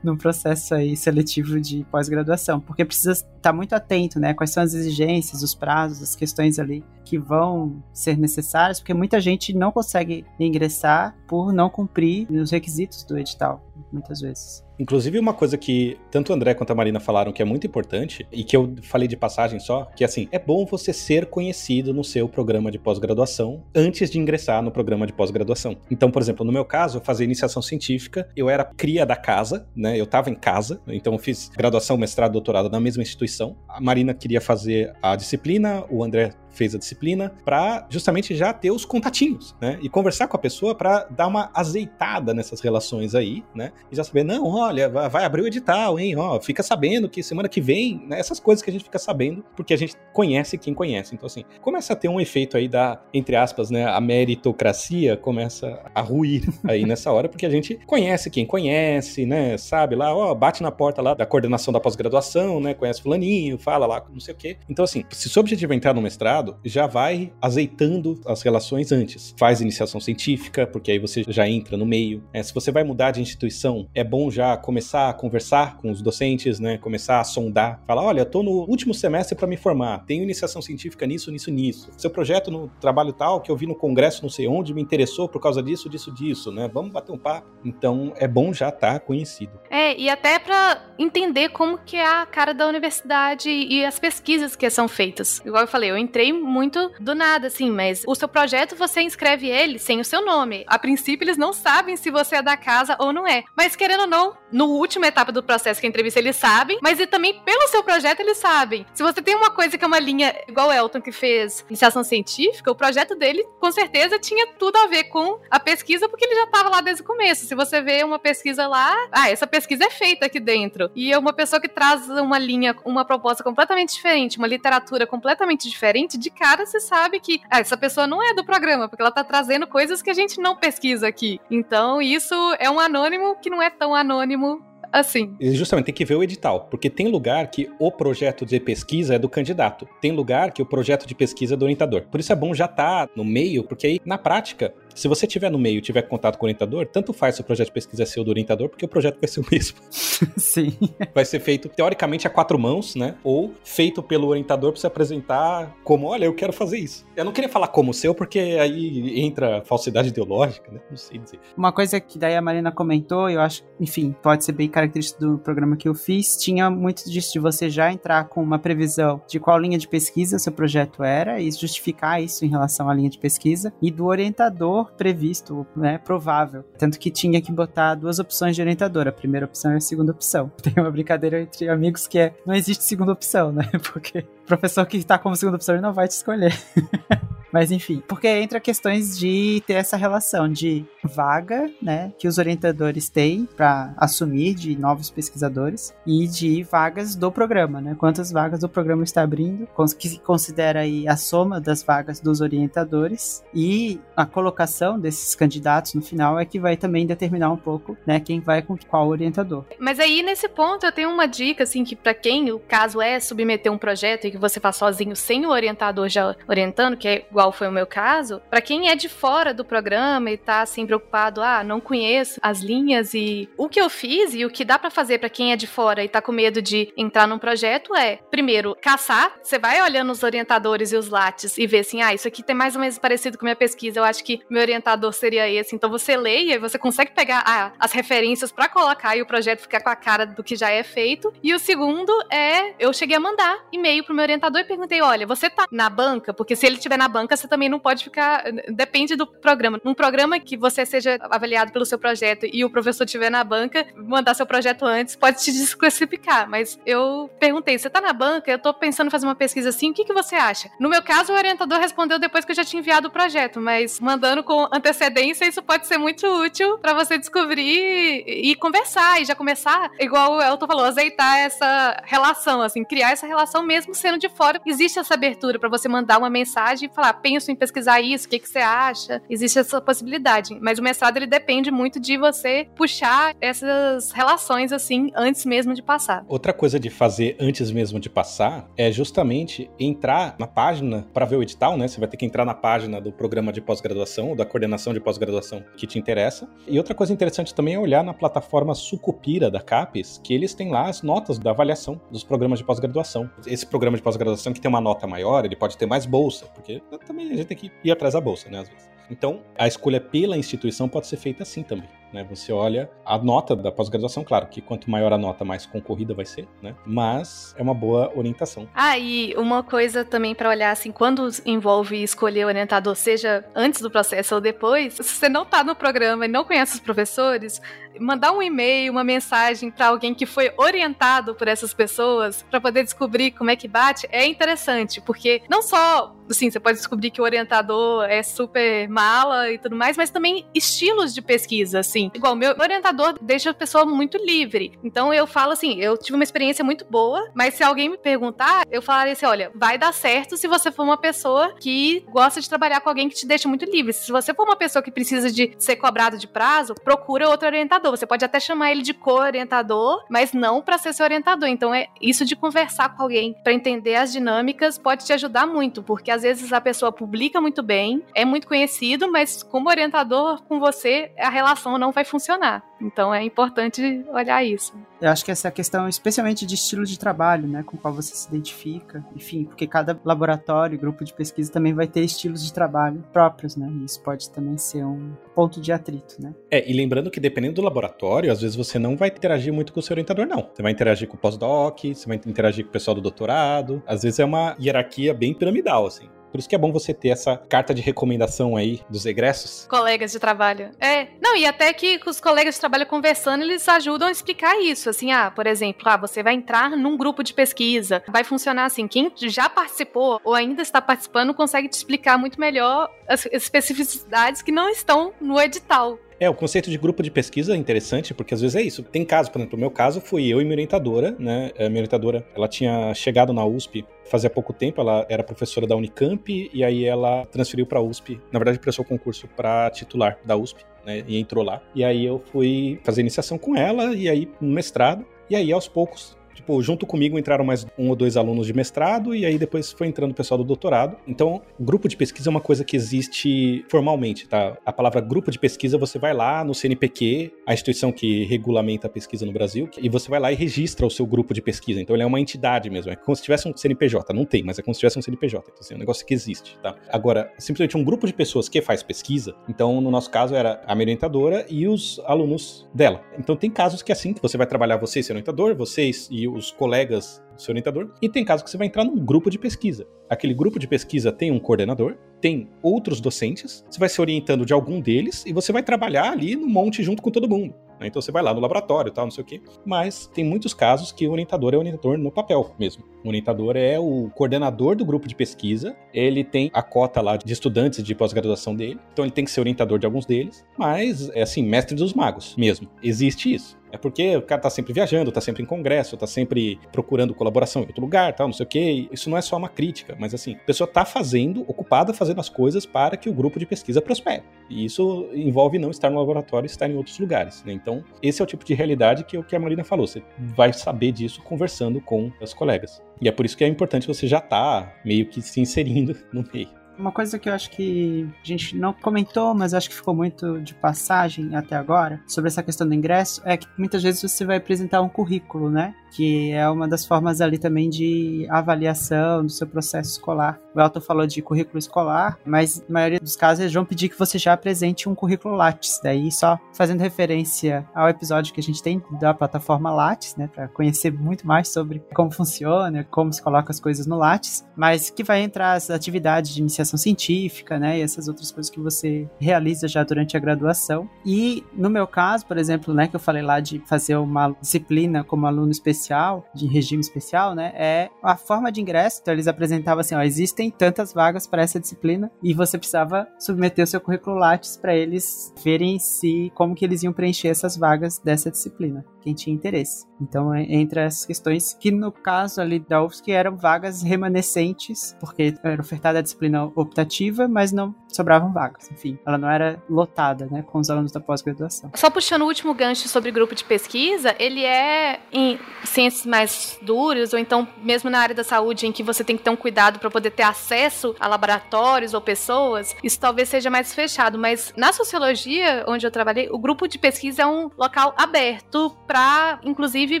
no, no processo aí seletivo de pós-graduação, porque precisa estar muito atento, né? Quais são as exigências, os prazos, as questões ali que vão ser necessárias, porque muita gente não consegue ingressar por não cumprir os requisitos do edital, muitas vezes. Inclusive, uma coisa que tanto o André quanto a Marina falaram que é muito importante, e que eu falei de passagem só, que assim, é bom você ser conhecido no seu programa de pós-graduação antes de ingressar no programa de pós-graduação. Então, por exemplo, no meu caso, eu fazia iniciação científica, eu era cria da casa, né? Eu tava em casa, então eu fiz graduação, mestrado, doutorado na mesma instituição. A Marina queria fazer a disciplina, o André fez a disciplina, para justamente já ter os contatinhos, né? E conversar com a pessoa para dar uma azeitada nessas relações aí, né? E já saber, não, olha, vai abrir o edital, hein? Ó, fica sabendo que semana que vem, né? Essas coisas que a gente fica sabendo, porque a gente conhece quem conhece. Então, assim, começa a ter um efeito aí da, entre aspas, né? A meritocracia começa a ruir aí nessa hora, porque a gente conhece quem conhece, né? Sabe lá, ó, bate na porta lá da coordenação da pós-graduação, né? Conhece fulaninho, fala lá, não sei o quê. Então, assim, se seu objetivo é entrar no mestrado, já vai azeitando as relações antes. Faz iniciação científica, porque aí você já entra no meio. É, se você vai mudar de instituição, é bom já começar a conversar com os docentes, né? Começar a sondar. Falar, olha, tô no último semestre para me formar. Tenho iniciação científica nisso, nisso, nisso. Seu projeto no trabalho tal, que eu vi no congresso não sei onde, me interessou por causa disso, disso, disso, né? Vamos bater um papo. Então, é bom já estar tá conhecido. É, e até para entender como que é a cara da universidade e as pesquisas que são feitas. Igual eu falei, eu entrei muito do nada, assim, mas o seu projeto você inscreve ele sem o seu nome. A princípio, eles não sabem se você é da casa ou não é. Mas querendo ou não, no último etapa do processo que a entrevista, eles sabem, mas e também pelo seu projeto eles sabem. Se você tem uma coisa que é uma linha igual o Elton que fez iniciação científica, o projeto dele com certeza tinha tudo a ver com a pesquisa, porque ele já estava lá desde o começo. Se você vê uma pesquisa lá, ah, essa pesquisa é feita aqui dentro. E é uma pessoa que traz uma linha, uma proposta completamente diferente, uma literatura completamente diferente, de cara você sabe que ah, essa pessoa não é do programa, porque ela tá trazendo coisas que a gente não pesquisa aqui. Então, isso é um anônimo que não é tão anônimo assim. Justamente tem que ver o edital, porque tem lugar que o projeto de pesquisa é do candidato, tem lugar que o projeto de pesquisa é do orientador. Por isso é bom já estar tá no meio, porque aí na prática se você estiver no meio e tiver contato com o orientador, tanto faz se o projeto de pesquisa é seu do orientador, porque o projeto vai ser o mesmo. Sim. Vai ser feito, teoricamente, a quatro mãos, né? Ou feito pelo orientador para se apresentar como, olha, eu quero fazer isso. Eu não queria falar como seu, porque aí entra falsidade ideológica, né? Não sei dizer. Uma coisa que daí a Marina comentou, eu acho, enfim, pode ser bem característico do programa que eu fiz, tinha muito disso de você já entrar com uma previsão de qual linha de pesquisa seu projeto era e justificar isso em relação à linha de pesquisa, e do orientador previsto, né, provável. Tanto que tinha que botar duas opções de orientador, a primeira opção e a segunda opção. Tem uma brincadeira entre amigos que é, não existe segunda opção, né, porque o professor que está como segunda opção ele não vai te escolher. Mas enfim, porque entra questões de ter essa relação de vaga, né, que os orientadores têm para assumir de novos pesquisadores e de vagas do programa, né? Quantas vagas o programa está abrindo, que considera aí a soma das vagas dos orientadores e a colocação desses candidatos no final é que vai também determinar um pouco, né, quem vai com qual orientador. Mas aí nesse ponto eu tenho uma dica assim que para quem o caso é submeter um projeto e que você faz sozinho sem o orientador já orientando, que é igual foi o meu caso, para quem é de fora do programa e tá assim preocupado, ah, não conheço as linhas e o que eu fiz e o que dá para fazer para quem é de fora e tá com medo de entrar num projeto é, primeiro, caçar. Você vai olhando os orientadores e os lates e ver assim, ah, isso aqui tem mais ou menos parecido com minha pesquisa, eu acho que meu orientador seria esse. Então você lê e você consegue pegar ah, as referências para colocar e o projeto ficar com a cara do que já é feito. E o segundo é, eu cheguei a mandar e-mail pro meu orientador e perguntei, olha, você tá na banca? Porque se ele estiver na banca, você também não pode ficar. Depende do programa. Num programa que você seja avaliado pelo seu projeto e o professor estiver na banca, mandar seu projeto antes pode te desclassificar. Mas eu perguntei: você tá na banca? Eu tô pensando em fazer uma pesquisa assim, o que, que você acha? No meu caso, o orientador respondeu depois que eu já tinha enviado o projeto, mas mandando com antecedência, isso pode ser muito útil para você descobrir e conversar e já começar, igual o Elton falou, azeitar essa relação, assim, criar essa relação mesmo sendo de fora. Existe essa abertura para você mandar uma mensagem e falar: penso em pesquisar isso, o que, que você acha? Existe essa possibilidade. Mas o mestrado, ele depende muito de você puxar essas relações, assim, antes mesmo de passar. Outra coisa de fazer antes mesmo de passar é justamente entrar na página para ver o edital, né? Você vai ter que entrar na página do programa de pós-graduação, ou da coordenação de pós-graduação que te interessa. E outra coisa interessante também é olhar na plataforma Sucupira da CAPES, que eles têm lá as notas da avaliação dos programas de pós-graduação. Esse programa de pós-graduação que tem uma nota maior, ele pode ter mais bolsa, porque também a gente tem que ir atrás da bolsa, né, às vezes. Então, a escolha pela instituição pode ser feita assim também. Né? Você olha a nota da pós-graduação, claro que quanto maior a nota, mais concorrida vai ser, né? Mas é uma boa orientação. Ah, e uma coisa também para olhar assim, quando envolve escolher orientador, seja antes do processo ou depois, se você não tá no programa e não conhece os professores, mandar um e-mail, uma mensagem para alguém que foi orientado por essas pessoas para poder descobrir como é que bate é interessante, porque não só, assim, você pode descobrir que o orientador é super mala e tudo mais, mas também estilos de pesquisa, assim. Igual, meu orientador deixa a pessoa muito livre. Então eu falo assim, eu tive uma experiência muito boa, mas se alguém me perguntar, eu falaria assim, olha, vai dar certo se você for uma pessoa que gosta de trabalhar com alguém que te deixa muito livre. Se você for uma pessoa que precisa de ser cobrado de prazo, procura outro orientador. Você pode até chamar ele de co-orientador, mas não para ser seu orientador. Então é isso de conversar com alguém para entender as dinâmicas pode te ajudar muito, porque às vezes a pessoa publica muito bem, é muito conhecido, mas como orientador com você, a relação não vai funcionar. Então é importante olhar isso. Eu acho que essa questão, especialmente de estilo de trabalho, né, com qual você se identifica, enfim, porque cada laboratório, grupo de pesquisa também vai ter estilos de trabalho próprios, né, e isso pode também ser um ponto de atrito, né. É, e lembrando que dependendo do laboratório, às vezes você não vai interagir muito com o seu orientador, não. Você vai interagir com o pós-doc, você vai interagir com o pessoal do doutorado, às vezes é uma hierarquia bem piramidal, assim. Por isso que é bom você ter essa carta de recomendação aí dos egressos. Colegas de trabalho. É. Não, e até que os colegas de trabalho conversando, eles ajudam a explicar isso. Assim, ah, por exemplo, ah, você vai entrar num grupo de pesquisa. Vai funcionar assim. Quem já participou ou ainda está participando consegue te explicar muito melhor as especificidades que não estão no edital. É, o conceito de grupo de pesquisa é interessante, porque às vezes é isso. Tem casos, por exemplo, no meu caso fui eu e minha orientadora, né? A minha orientadora, ela tinha chegado na USP fazia pouco tempo, ela era professora da Unicamp e aí ela transferiu para a USP. Na verdade, prestou concurso para titular da USP, né? E entrou lá. E aí eu fui fazer iniciação com ela e aí no mestrado. E aí aos poucos Tipo, junto comigo entraram mais um ou dois alunos de mestrado e aí depois foi entrando o pessoal do doutorado. Então, grupo de pesquisa é uma coisa que existe formalmente, tá? A palavra grupo de pesquisa, você vai lá no CNPq, a instituição que regulamenta a pesquisa no Brasil, e você vai lá e registra o seu grupo de pesquisa. Então, ele é uma entidade mesmo. É como se tivesse um CNPJ. Não tem, mas é como se tivesse um CNPJ. Então, assim, é um negócio que existe, tá? Agora, simplesmente um grupo de pessoas que faz pesquisa. Então, no nosso caso, era a minha orientadora e os alunos dela. Então, tem casos que é assim, que você vai trabalhar você e seu orientador, vocês e os colegas do seu orientador, e tem casos que você vai entrar num grupo de pesquisa. Aquele grupo de pesquisa tem um coordenador, tem outros docentes, você vai se orientando de algum deles e você vai trabalhar ali no monte junto com todo mundo. Né? Então você vai lá no laboratório tal, não sei o quê. Mas tem muitos casos que o orientador é o orientador no papel mesmo. O orientador é o coordenador do grupo de pesquisa, ele tem a cota lá de estudantes de pós-graduação dele, então ele tem que ser orientador de alguns deles, mas é assim, mestre dos magos mesmo. Existe isso. É porque o cara tá sempre viajando, tá sempre em congresso, tá sempre procurando colaboração em outro lugar, tal, não sei o quê. Isso não é só uma crítica, mas assim, a pessoa tá fazendo, ocupada fazendo as coisas para que o grupo de pesquisa prospere. E isso envolve não estar no laboratório, estar em outros lugares. Né? Então, esse é o tipo de realidade que é o que a Marina falou. Você vai saber disso conversando com os colegas. E é por isso que é importante você já estar tá meio que se inserindo no meio. Uma coisa que eu acho que a gente não comentou, mas acho que ficou muito de passagem até agora, sobre essa questão do ingresso, é que muitas vezes você vai apresentar um currículo, né? Que é uma das formas ali também de avaliação do seu processo escolar. O Elton falou de currículo escolar, mas na maioria dos casos eles vão pedir que você já apresente um currículo Lattes. Daí, só fazendo referência ao episódio que a gente tem da plataforma Lattes, né? Para conhecer muito mais sobre como funciona, como se coloca as coisas no Lattes, mas que vai entrar as atividades de iniciação científica, né, e essas outras coisas que você realiza já durante a graduação. E no meu caso, por exemplo, né, que eu falei lá de fazer uma disciplina como aluno especial, de regime especial, né, é a forma de ingresso. Então eles apresentavam assim, ó, existem tantas vagas para essa disciplina e você precisava submeter o seu currículo Lattes para eles verem se como que eles iam preencher essas vagas dessa disciplina quem tinha interesse. Então, é, entre essas questões, que no caso ali da UFSC eram vagas remanescentes, porque era ofertada a disciplina optativa, mas não sobravam vagas. Enfim, ela não era lotada, né, com os alunos da pós-graduação. Só puxando o último gancho sobre grupo de pesquisa, ele é em ciências mais duras, ou então mesmo na área da saúde, em que você tem que ter um cuidado para poder ter acesso a laboratórios ou pessoas, isso talvez seja mais fechado, mas na sociologia, onde eu trabalhei, o grupo de pesquisa é um local aberto para, inclusive,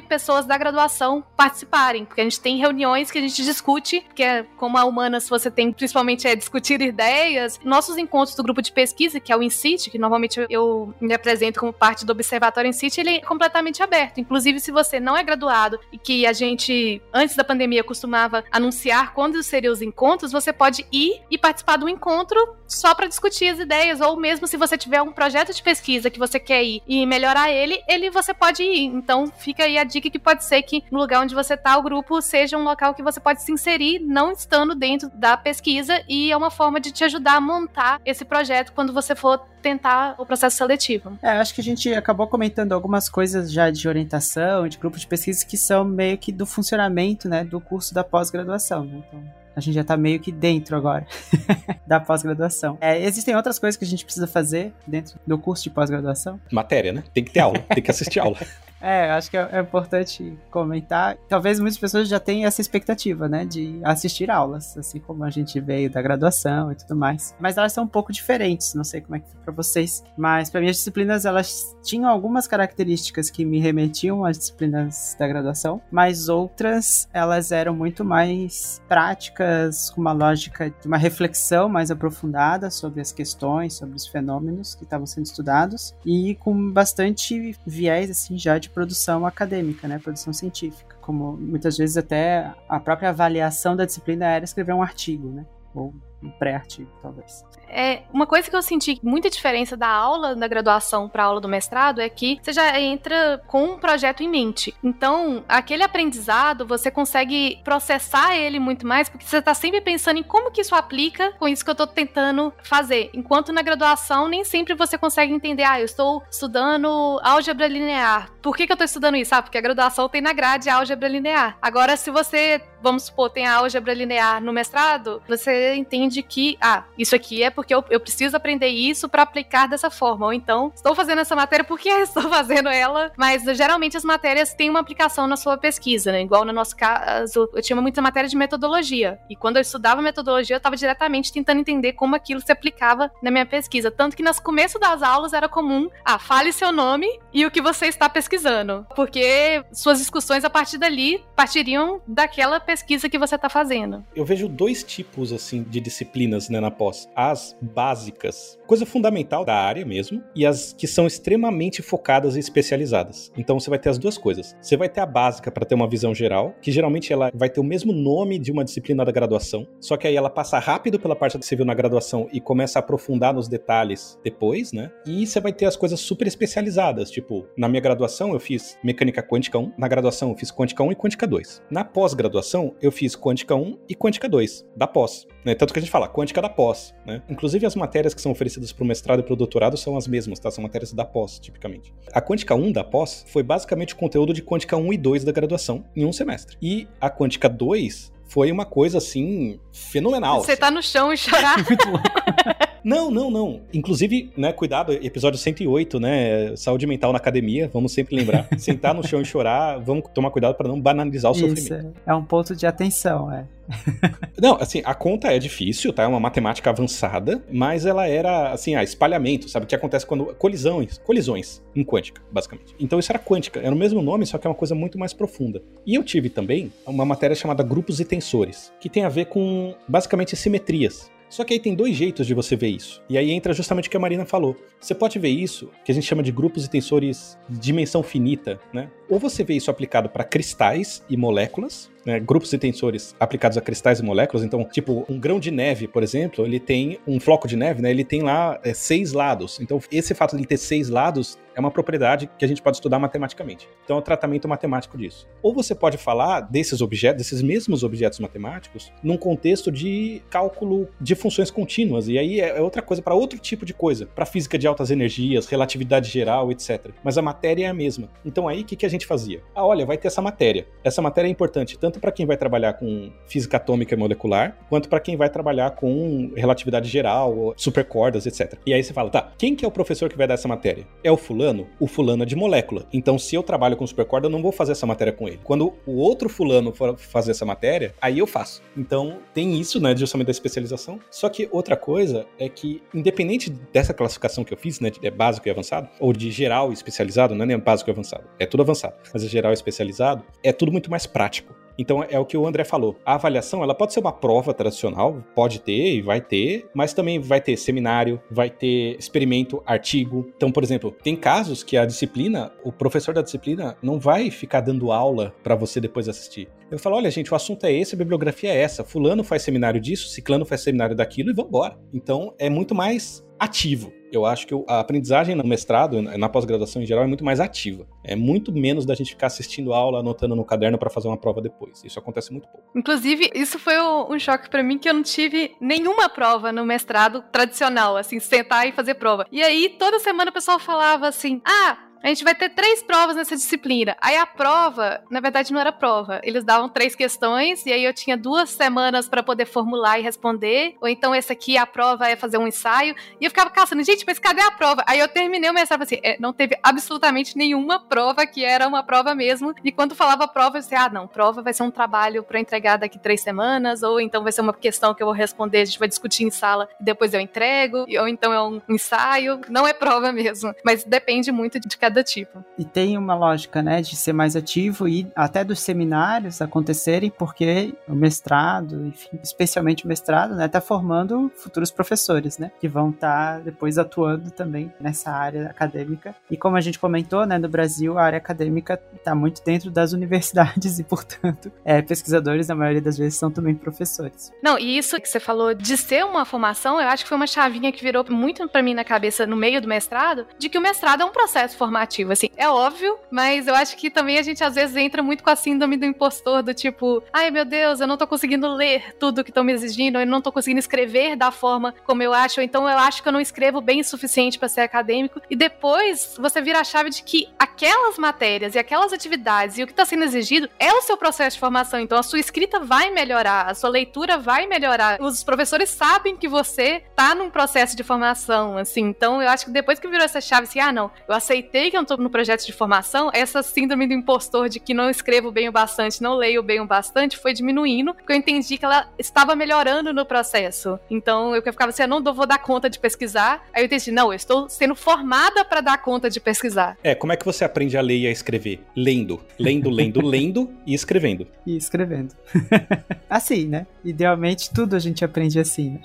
pessoas da graduação participarem, porque a gente tem reuniões que a gente discute, que é como a humanas você tem principalmente é discutir ideias. Nossos encontros do grupo de pesquisa, que é o INCIT, que normalmente eu me apresento como parte do Observatório INCIT, ele é completamente aberto. Inclusive, se você não é graduado e que a gente, antes da pandemia, costumava anunciar quando seriam os encontros, você pode ir e participar do encontro só para discutir as ideias, ou mesmo se você tiver um projeto de pesquisa que você quer ir e melhorar ele, ele você pode ir então fica aí a dica que pode ser que no lugar onde você tá, o grupo seja um local que você pode se inserir, não estando dentro da pesquisa, e é uma forma de te ajudar a montar esse projeto quando você for tentar o processo seletivo. É, acho que a gente acabou comentando algumas coisas já de orientação, de grupo de pesquisa que são meio que do funcionamento, né, do curso da pós-graduação. Né? Então, a gente já tá meio que dentro agora da pós-graduação. É, existem outras coisas que a gente precisa fazer dentro do curso de pós-graduação? Matéria, né? Tem que ter aula, tem que assistir aula. É, acho que é, é, importante comentar. Talvez muitas pessoas já tenham essa expectativa, né, de assistir aulas, assim como a gente veio da graduação e tudo mais. Mas elas são um pouco diferentes, não sei como é que foi para vocês, mas para mim as disciplinas elas tinham algumas características que me remetiam às disciplinas da graduação, mas outras elas eram muito mais práticas, com uma lógica de uma reflexão mais aprofundada sobre as questões, sobre os fenômenos que estavam sendo estudados e com bastante viés assim já de de produção acadêmica, né, produção científica. Como muitas vezes até a própria avaliação da disciplina era escrever um artigo, né, ou um pré-artigo, talvez. É, uma coisa que eu senti muita diferença da aula da graduação para a aula do mestrado é que você já entra com um projeto em mente. Então, aquele aprendizado, você consegue processar ele muito mais, porque você está sempre pensando em como que isso aplica com isso que eu estou tentando fazer. Enquanto na graduação, nem sempre você consegue entender, ah, eu estou estudando álgebra linear. Por que, que eu estou estudando isso? Ah, porque a graduação tem na grade álgebra linear. Agora, se você vamos supor, tem a álgebra linear no mestrado, você entende que, ah, isso aqui é porque eu, eu preciso aprender isso para aplicar dessa forma. Ou então, estou fazendo essa matéria porque estou fazendo ela, mas geralmente as matérias têm uma aplicação na sua pesquisa, né? Igual no nosso caso, eu tinha muita matéria de metodologia. E quando eu estudava metodologia, eu estava diretamente tentando entender como aquilo se aplicava na minha pesquisa. Tanto que no começo das aulas era comum, ah, fale seu nome e o que você está pesquisando. Porque suas discussões a partir dali partiriam daquela pesquisa que você está fazendo. Eu vejo dois tipos assim de disciplinas né, na pós: as básicas, coisa fundamental da área mesmo, e as que são extremamente focadas e especializadas. Então você vai ter as duas coisas. Você vai ter a básica para ter uma visão geral, que geralmente ela vai ter o mesmo nome de uma disciplina da graduação, só que aí ela passa rápido pela parte que você viu na graduação e começa a aprofundar nos detalhes depois, né? E você vai ter as coisas super especializadas, tipo, na minha graduação eu fiz mecânica quântica 1, na graduação eu fiz quântica 1 e quântica 2. Na pós-graduação eu fiz Quântica 1 e Quântica 2, da pós. Né? Tanto que a gente fala Quântica da pós. Né? Inclusive, as matérias que são oferecidas para o mestrado e para o doutorado são as mesmas, tá? São matérias da pós, tipicamente. A Quântica 1 da pós foi basicamente o conteúdo de Quântica 1 e 2 da graduação em um semestre. E a Quântica 2 foi uma coisa assim fenomenal. Você assim. tá no chão e chorar. Muito louco. Não, não, não. Inclusive, né, cuidado, episódio 108, né, saúde mental na academia, vamos sempre lembrar. Sentar no chão e chorar, vamos tomar cuidado para não banalizar o Isso, sofrimento. é um ponto de atenção, é. Não, assim, a conta é difícil, tá? É uma matemática avançada, mas ela era, assim, a espalhamento, sabe? O que acontece quando. Colisões, colisões em quântica, basicamente. Então isso era quântica, era o mesmo nome, só que é uma coisa muito mais profunda. E eu tive também uma matéria chamada grupos e tensores, que tem a ver com, basicamente, simetrias. Só que aí tem dois jeitos de você ver isso. E aí entra justamente o que a Marina falou. Você pode ver isso, que a gente chama de grupos e tensores de dimensão finita, né? Ou você vê isso aplicado para cristais e moléculas, né, grupos de tensores aplicados a cristais e moléculas. Então, tipo, um grão de neve, por exemplo, ele tem um floco de neve, né? Ele tem lá é, seis lados. Então, esse fato de ele ter seis lados é uma propriedade que a gente pode estudar matematicamente. Então, é o tratamento matemático disso. Ou você pode falar desses objetos, desses mesmos objetos matemáticos, num contexto de cálculo de funções contínuas. E aí é outra coisa para outro tipo de coisa, para física de altas energias, relatividade geral, etc. Mas a matéria é a mesma. Então, aí o que, que a gente fazia? Ah, olha, vai ter essa matéria. Essa matéria é importante tanto para quem vai trabalhar com física atômica e molecular, quanto para quem vai trabalhar com relatividade geral, supercordas, etc. E aí você fala, tá, quem que é o professor que vai dar essa matéria? É o fulano? O fulano é de molécula. Então, se eu trabalho com supercorda, eu não vou fazer essa matéria com ele. Quando o outro fulano for fazer essa matéria, aí eu faço. Então, tem isso, né, justamente da especialização. Só que outra coisa é que, independente dessa classificação que eu fiz, né, de básico e avançado, ou de geral e especializado, não é nem básico e avançado, é tudo avançado, mas é geral especializado, é tudo muito mais prático. Então é o que o André falou. A avaliação, ela pode ser uma prova tradicional, pode ter e vai ter, mas também vai ter seminário, vai ter experimento, artigo. Então, por exemplo, tem casos que a disciplina, o professor da disciplina não vai ficar dando aula para você depois assistir. Eu falo, olha, gente, o assunto é esse, a bibliografia é essa. Fulano faz seminário disso, ciclano faz seminário daquilo e vambora. Então, é muito mais ativo. Eu acho que a aprendizagem no mestrado, na pós-graduação em geral, é muito mais ativa. É muito menos da gente ficar assistindo aula, anotando no caderno para fazer uma prova depois. Isso acontece muito pouco. Inclusive, isso foi um choque para mim que eu não tive nenhuma prova no mestrado tradicional, assim, sentar e fazer prova. E aí, toda semana o pessoal falava assim: ah, a gente vai ter três provas nessa disciplina. Aí a prova, na verdade, não era prova. Eles davam três questões e aí eu tinha duas semanas para poder formular e responder. Ou então esse aqui, a prova é fazer um ensaio. E eu ficava caçando, gente, mas cadê a prova? Aí eu terminei o mestrado assim, é, não teve absolutamente nenhuma prova que era uma prova mesmo. E quando falava prova, eu disse, ah, não, prova vai ser um trabalho para entregar daqui três semanas, ou então vai ser uma questão que eu vou responder, a gente vai discutir em sala e depois eu entrego, ou então é um ensaio. Não é prova mesmo. Mas depende muito de cada cada tipo. E tem uma lógica, né, de ser mais ativo e até dos seminários acontecerem, porque o mestrado, enfim, especialmente o mestrado, né, tá formando futuros professores, né, que vão estar tá depois atuando também nessa área acadêmica. E como a gente comentou, né, no Brasil a área acadêmica está muito dentro das universidades e, portanto, é, pesquisadores na maioria das vezes são também professores. Não, e isso que você falou de ser uma formação, eu acho que foi uma chavinha que virou muito para mim na cabeça no meio do mestrado, de que o mestrado é um processo formativo, assim, é óbvio, mas eu acho que também a gente às vezes entra muito com a síndrome do impostor, do tipo, ai meu Deus, eu não tô conseguindo ler tudo que estão me exigindo, eu não tô conseguindo escrever da forma como eu acho, ou então eu acho que eu não escrevo bem o suficiente para ser acadêmico, e depois você vira a chave de que aquelas matérias e aquelas atividades e o que está sendo exigido é o seu processo de formação, então a sua escrita vai melhorar, a sua leitura vai melhorar, os professores sabem que você tá num processo de formação, assim, então eu acho que depois que virou essa chave, assim, ah não, eu aceitei que eu tô no projeto de formação, essa síndrome do impostor de que não escrevo bem o bastante, não leio bem o bastante, foi diminuindo, porque eu entendi que ela estava melhorando no processo. Então eu ficava assim, eu não vou dar conta de pesquisar. Aí eu entendi, não, eu estou sendo formada para dar conta de pesquisar. É, como é que você aprende a ler e a escrever? Lendo. Lendo, lendo, lendo e escrevendo. E escrevendo. assim, né? Idealmente tudo a gente aprende assim, né?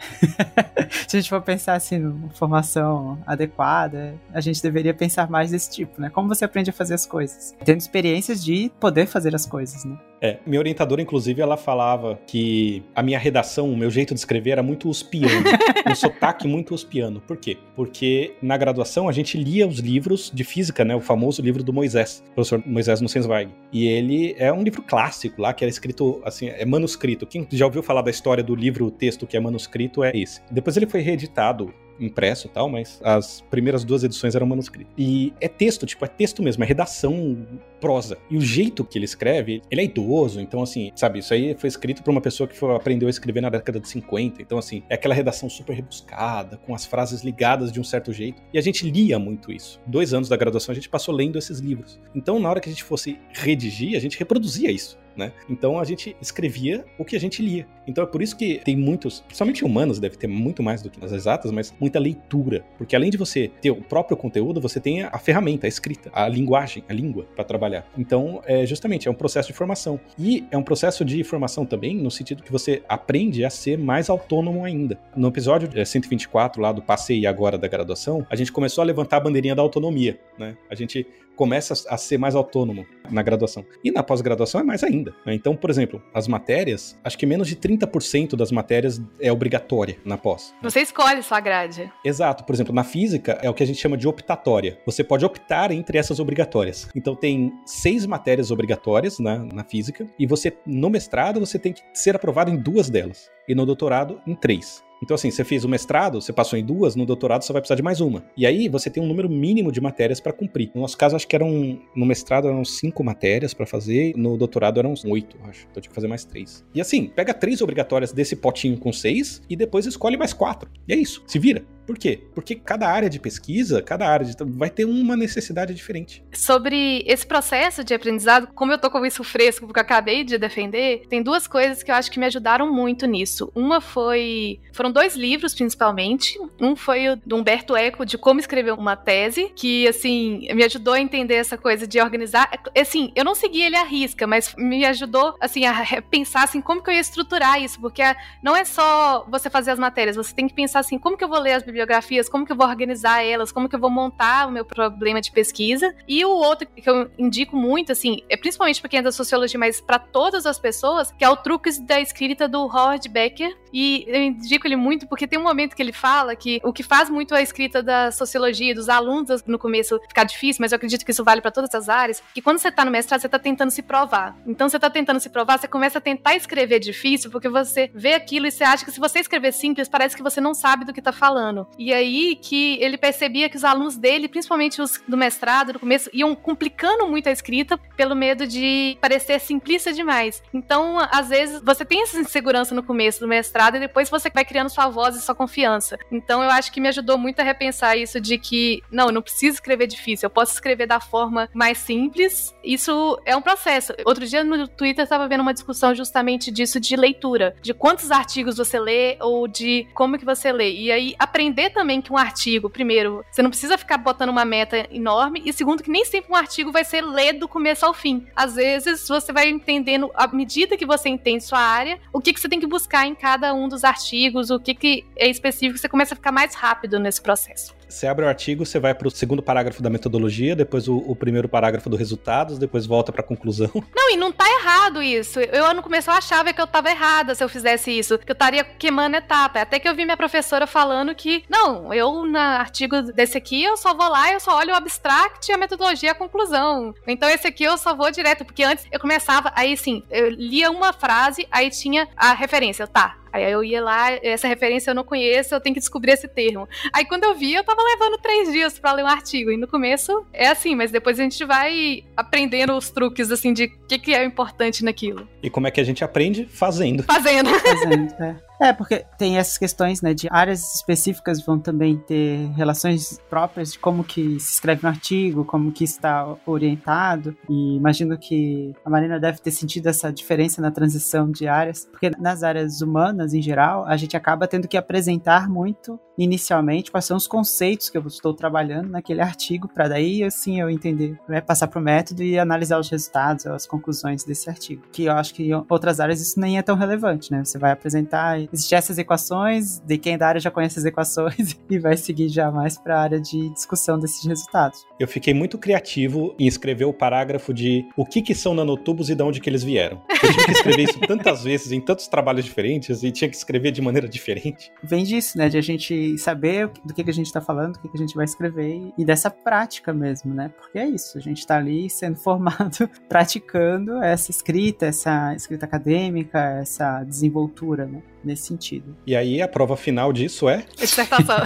Se a gente for pensar assim, numa formação adequada, a gente deveria pensar mais desse tipo, né? Como você aprende a fazer as coisas? Tendo experiências de poder fazer as coisas, né? É, minha orientadora, inclusive, ela falava que a minha redação, o meu jeito de escrever era muito uspiano. um sotaque muito uspiano. Por quê? Porque na graduação a gente lia os livros de física, né? O famoso livro do Moisés, professor Moisés Nussensweig. E ele é um livro clássico lá, que era escrito, assim, é manuscrito. Quem já ouviu falar da história do livro, o texto que é manuscrito, é esse. Depois ele foi reeditado impresso e tal, mas as primeiras duas edições eram manuscrito. E é texto, tipo, é texto mesmo, é redação prosa. E o jeito que ele escreve, ele é idoso, então assim, sabe, isso aí foi escrito por uma pessoa que foi, aprendeu a escrever na década de 50, então assim, é aquela redação super rebuscada, com as frases ligadas de um certo jeito. E a gente lia muito isso. Dois anos da graduação a gente passou lendo esses livros. Então na hora que a gente fosse redigir, a gente reproduzia isso né? Então a gente escrevia o que a gente lia. Então é por isso que tem muitos, principalmente humanos, deve ter muito mais do que nas exatas, mas muita leitura, porque além de você ter o próprio conteúdo, você tem a ferramenta, a escrita, a linguagem, a língua para trabalhar. Então, é justamente é um processo de formação. E é um processo de formação também no sentido que você aprende a ser mais autônomo ainda. No episódio 124 lá do Passei Agora da graduação, a gente começou a levantar a bandeirinha da autonomia, né? A gente começa a ser mais autônomo na graduação. E na pós-graduação é mais ainda. Né? Então, por exemplo, as matérias, acho que menos de 30% das matérias é obrigatória na pós. Você escolhe sua grade. Exato. Por exemplo, na física é o que a gente chama de optatória. Você pode optar entre essas obrigatórias. Então tem seis matérias obrigatórias na, na física e você, no mestrado, você tem que ser aprovado em duas delas. E no doutorado, em três. Então, assim, você fez o mestrado, você passou em duas, no doutorado você vai precisar de mais uma. E aí você tem um número mínimo de matérias para cumprir. No nosso caso, acho que eram. No mestrado eram cinco matérias para fazer, no doutorado eram oito, acho. Então eu tinha que fazer mais três. E assim, pega três obrigatórias desse potinho com seis e depois escolhe mais quatro. E é isso, se vira. Por quê? Porque cada área de pesquisa, cada área de, vai ter uma necessidade diferente. Sobre esse processo de aprendizado, como eu tô com isso fresco, porque eu acabei de defender, tem duas coisas que eu acho que me ajudaram muito nisso. Uma foi. Foram dois livros, principalmente. Um foi o do Humberto Eco, de como escrever uma tese, que, assim, me ajudou a entender essa coisa de organizar. Assim, eu não segui ele à risca, mas me ajudou, assim, a pensar, assim, como que eu ia estruturar isso, porque não é só você fazer as matérias, você tem que pensar, assim, como que eu vou ler as bibliografias, como que eu vou organizar elas, como que eu vou montar o meu problema de pesquisa. E o outro que eu indico muito, assim, é principalmente para quem é da sociologia, mas para todas as pessoas, que é o Truques da Escrita do Howard Becker. E eu indico ele muito porque tem um momento que ele fala que o que faz muito a escrita da sociologia, dos alunos no começo ficar difícil, mas eu acredito que isso vale para todas as áreas, que quando você tá no mestrado, você tá tentando se provar. Então você tá tentando se provar, você começa a tentar escrever difícil, porque você vê aquilo e você acha que se você escrever simples, parece que você não sabe do que tá falando. E aí que ele percebia que os alunos dele, principalmente os do mestrado, no começo, iam complicando muito a escrita pelo medo de parecer simplista demais. Então, às vezes, você tem essa insegurança no começo do mestrado e depois você vai criando sua voz e sua confiança. Então eu acho que me ajudou muito a repensar isso de que, não, eu não preciso escrever difícil, eu posso escrever da forma mais simples. Isso é um processo. Outro dia no Twitter estava vendo uma discussão justamente disso de leitura, de quantos artigos você lê ou de como que você lê. E aí aprender também que um artigo, primeiro, você não precisa ficar botando uma meta enorme e segundo que nem sempre um artigo vai ser ler do começo ao fim. Às vezes você vai entendendo à medida que você entende sua área, o que que você tem que buscar em cada um dos artigos, o que que é específico, você começa a ficar mais rápido nesse processo. Você abre o artigo, você vai para o segundo parágrafo da metodologia, depois o, o primeiro parágrafo do resultados, depois volta para a conclusão. Não, e não tá errado isso. Eu no começo eu achava que eu tava errada se eu fizesse isso, que eu estaria queimando etapa. Até que eu vi minha professora falando que, não, eu no artigo desse aqui eu só vou lá, eu só olho o abstract a metodologia a conclusão. Então esse aqui eu só vou direto, porque antes eu começava, aí sim, eu lia uma frase, aí tinha a referência, tá, Aí eu ia lá, essa referência eu não conheço, eu tenho que descobrir esse termo. Aí quando eu vi, eu tava levando três dias para ler um artigo. E no começo é assim, mas depois a gente vai aprendendo os truques, assim, de o que, que é importante naquilo. E como é que a gente aprende? Fazendo. Fazendo. Fazendo, é. É, porque tem essas questões, né, de áreas específicas vão também ter relações próprias de como que se escreve um artigo, como que está orientado, e imagino que a Marina deve ter sentido essa diferença na transição de áreas, porque nas áreas humanas, em geral, a gente acaba tendo que apresentar muito inicialmente quais são os conceitos que eu estou trabalhando naquele artigo, para daí, assim, eu entender, né, passar para o método e analisar os resultados, as conclusões desse artigo, que eu acho que em outras áreas isso nem é tão relevante, né, você vai apresentar existir essas equações, de quem da área já conhece as equações e vai seguir já mais para a área de discussão desses resultados. Eu fiquei muito criativo em escrever o parágrafo de o que, que são nanotubos e de onde que eles vieram. Eu tive que escrever isso tantas vezes em tantos trabalhos diferentes e tinha que escrever de maneira diferente. Vem disso, né? De a gente saber do que, que a gente está falando, do que, que a gente vai escrever e dessa prática mesmo, né? Porque é isso, a gente está ali sendo formado, praticando essa escrita, essa escrita acadêmica, essa desenvoltura, né? Nesse sentido. E aí a prova final disso é? Dissertação.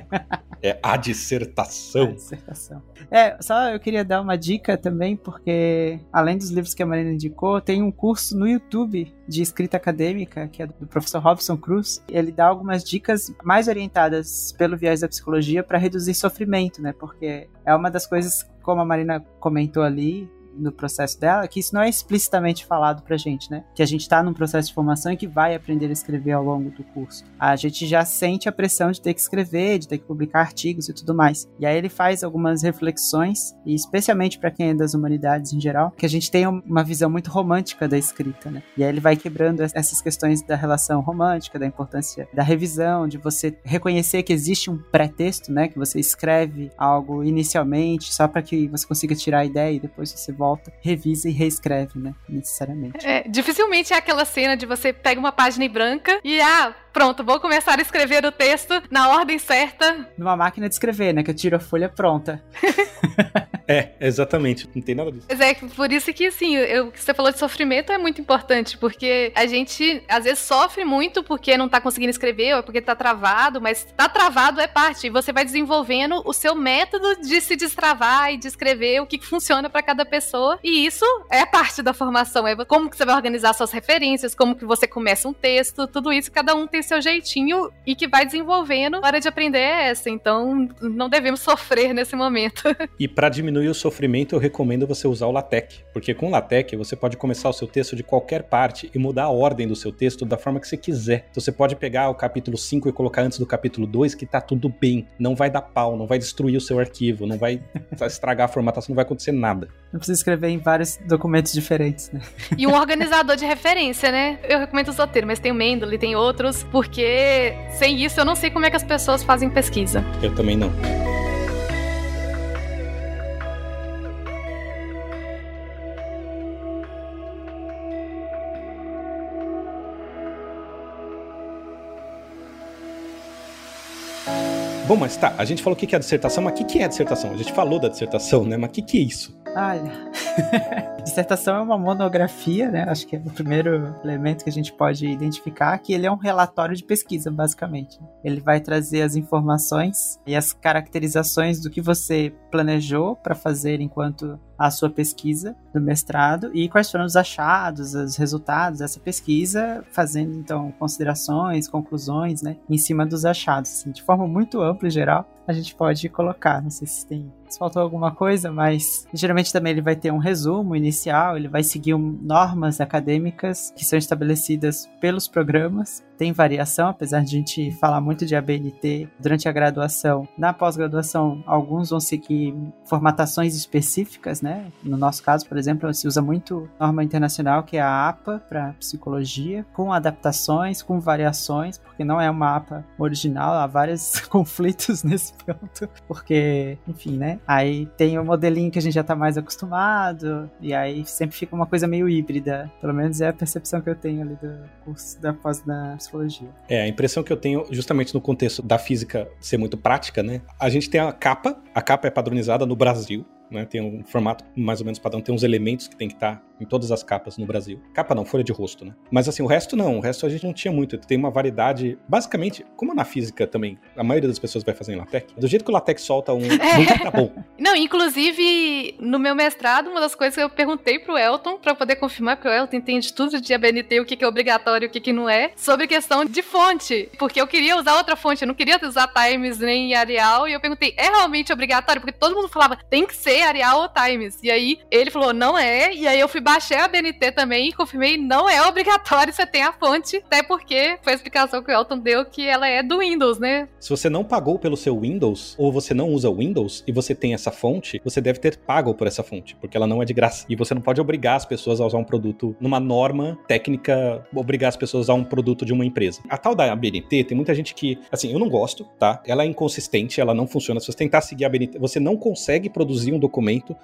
é a dissertação. A dissertação. É, só eu queria dar uma dica também, porque além dos livros que a Marina indicou, tem um curso no YouTube de escrita acadêmica, que é do professor Robson Cruz. Ele dá algumas dicas mais orientadas pelo viés da psicologia para reduzir sofrimento, né? Porque é uma das coisas, como a Marina comentou ali, no processo dela, que isso não é explicitamente falado pra gente, né? Que a gente tá num processo de formação e que vai aprender a escrever ao longo do curso. A gente já sente a pressão de ter que escrever, de ter que publicar artigos e tudo mais. E aí ele faz algumas reflexões, e especialmente para quem é das humanidades em geral, que a gente tem uma visão muito romântica da escrita, né? E aí ele vai quebrando essas questões da relação romântica, da importância da revisão, de você reconhecer que existe um pré-texto, né? Que você escreve algo inicialmente só para que você consiga tirar a ideia e depois você volta, revisa e reescreve, né? Necessariamente. É, dificilmente é aquela cena de você pega uma página em branca e, ah, pronto, vou começar a escrever o texto na ordem certa. Numa máquina de escrever, né? Que eu tiro a folha pronta. é, exatamente. Não tem nada disso. Mas é por isso que, assim, o que você falou de sofrimento é muito importante, porque a gente, às vezes, sofre muito porque não tá conseguindo escrever ou porque tá travado, mas tá travado é parte. E você vai desenvolvendo o seu método de se destravar e de escrever o que funciona para cada pessoa. E isso é parte da formação. É como que você vai organizar suas referências, como que você começa um texto, tudo isso, cada um tem tem seu jeitinho e que vai desenvolvendo. A hora de aprender é essa, então não devemos sofrer nesse momento. E para diminuir o sofrimento, eu recomendo você usar o LaTeX, porque com o LaTeX você pode começar o seu texto de qualquer parte e mudar a ordem do seu texto da forma que você quiser. Então você pode pegar o capítulo 5 e colocar antes do capítulo 2 que tá tudo bem, não vai dar pau, não vai destruir o seu arquivo, não vai estragar a formatação, não vai acontecer nada. Não precisa escrever em vários documentos diferentes, né? E um organizador de referência, né? Eu recomendo o Zotero, mas tem o Mendeley, tem outros porque sem isso eu não sei como é que as pessoas fazem pesquisa. Eu também não. Bom, mas tá, a gente falou o que é a dissertação, mas o que é a dissertação? A gente falou da dissertação, né? Mas o que é isso? Olha, dissertação é uma monografia, né? Acho que é o primeiro elemento que a gente pode identificar, que ele é um relatório de pesquisa, basicamente. Ele vai trazer as informações e as caracterizações do que você planejou para fazer enquanto a sua pesquisa do mestrado e quais foram os achados, os resultados dessa pesquisa, fazendo então considerações, conclusões, né, em cima dos achados, assim, de forma muito ampla e geral, a gente pode colocar. Não sei se tem se faltou alguma coisa, mas geralmente também ele vai ter um resumo inicial, ele vai seguir um, normas acadêmicas que são estabelecidas pelos programas. Tem variação, apesar de a gente falar muito de ABNT durante a graduação. Na pós-graduação, alguns vão seguir formatações específicas, né? No nosso caso, por exemplo, se usa muito norma internacional, que é a APA para psicologia, com adaptações, com variações, porque não é uma APA original, há vários conflitos nesse ponto, porque, enfim, né? Aí tem o modelinho que a gente já tá mais acostumado, e aí sempre fica uma coisa meio híbrida. Pelo menos é a percepção que eu tenho ali do curso da pós da psicologia. É, a impressão que eu tenho, justamente no contexto da física ser muito prática, né? A gente tem a capa, a capa é padronizada no Brasil, né? Tem um formato mais ou menos padrão, tem uns elementos que tem que estar em todas as capas no Brasil. Capa não, folha de rosto, né? Mas assim, o resto não, o resto a gente não tinha muito. Tem uma variedade, basicamente, como na física também, a maioria das pessoas vai fazer em LaTeX, do jeito que o LaTeX solta um, é. tá bom. Não, inclusive, no meu mestrado, uma das coisas que eu perguntei pro Elton, para poder confirmar, porque o Elton entende tudo de ABNT, o que, que é obrigatório e o que, que não é, sobre questão de fonte, porque eu queria usar outra fonte, eu não queria usar Times nem Arial, e eu perguntei, é realmente obrigatório? Porque todo mundo falava, tem que ser Arial ou Times. E aí, ele falou, não é, e aí eu fui baixei a BNT também e confirmei, não é obrigatório você ter a fonte, até porque foi a explicação que o Elton deu que ela é do Windows, né? Se você não pagou pelo seu Windows, ou você não usa Windows e você tem essa fonte, você deve ter pago por essa fonte, porque ela não é de graça. E você não pode obrigar as pessoas a usar um produto numa norma técnica, obrigar as pessoas a usar um produto de uma empresa. A tal da BNT, tem muita gente que, assim, eu não gosto, tá? Ela é inconsistente, ela não funciona. Se você tentar seguir a BNT, você não consegue produzir um documento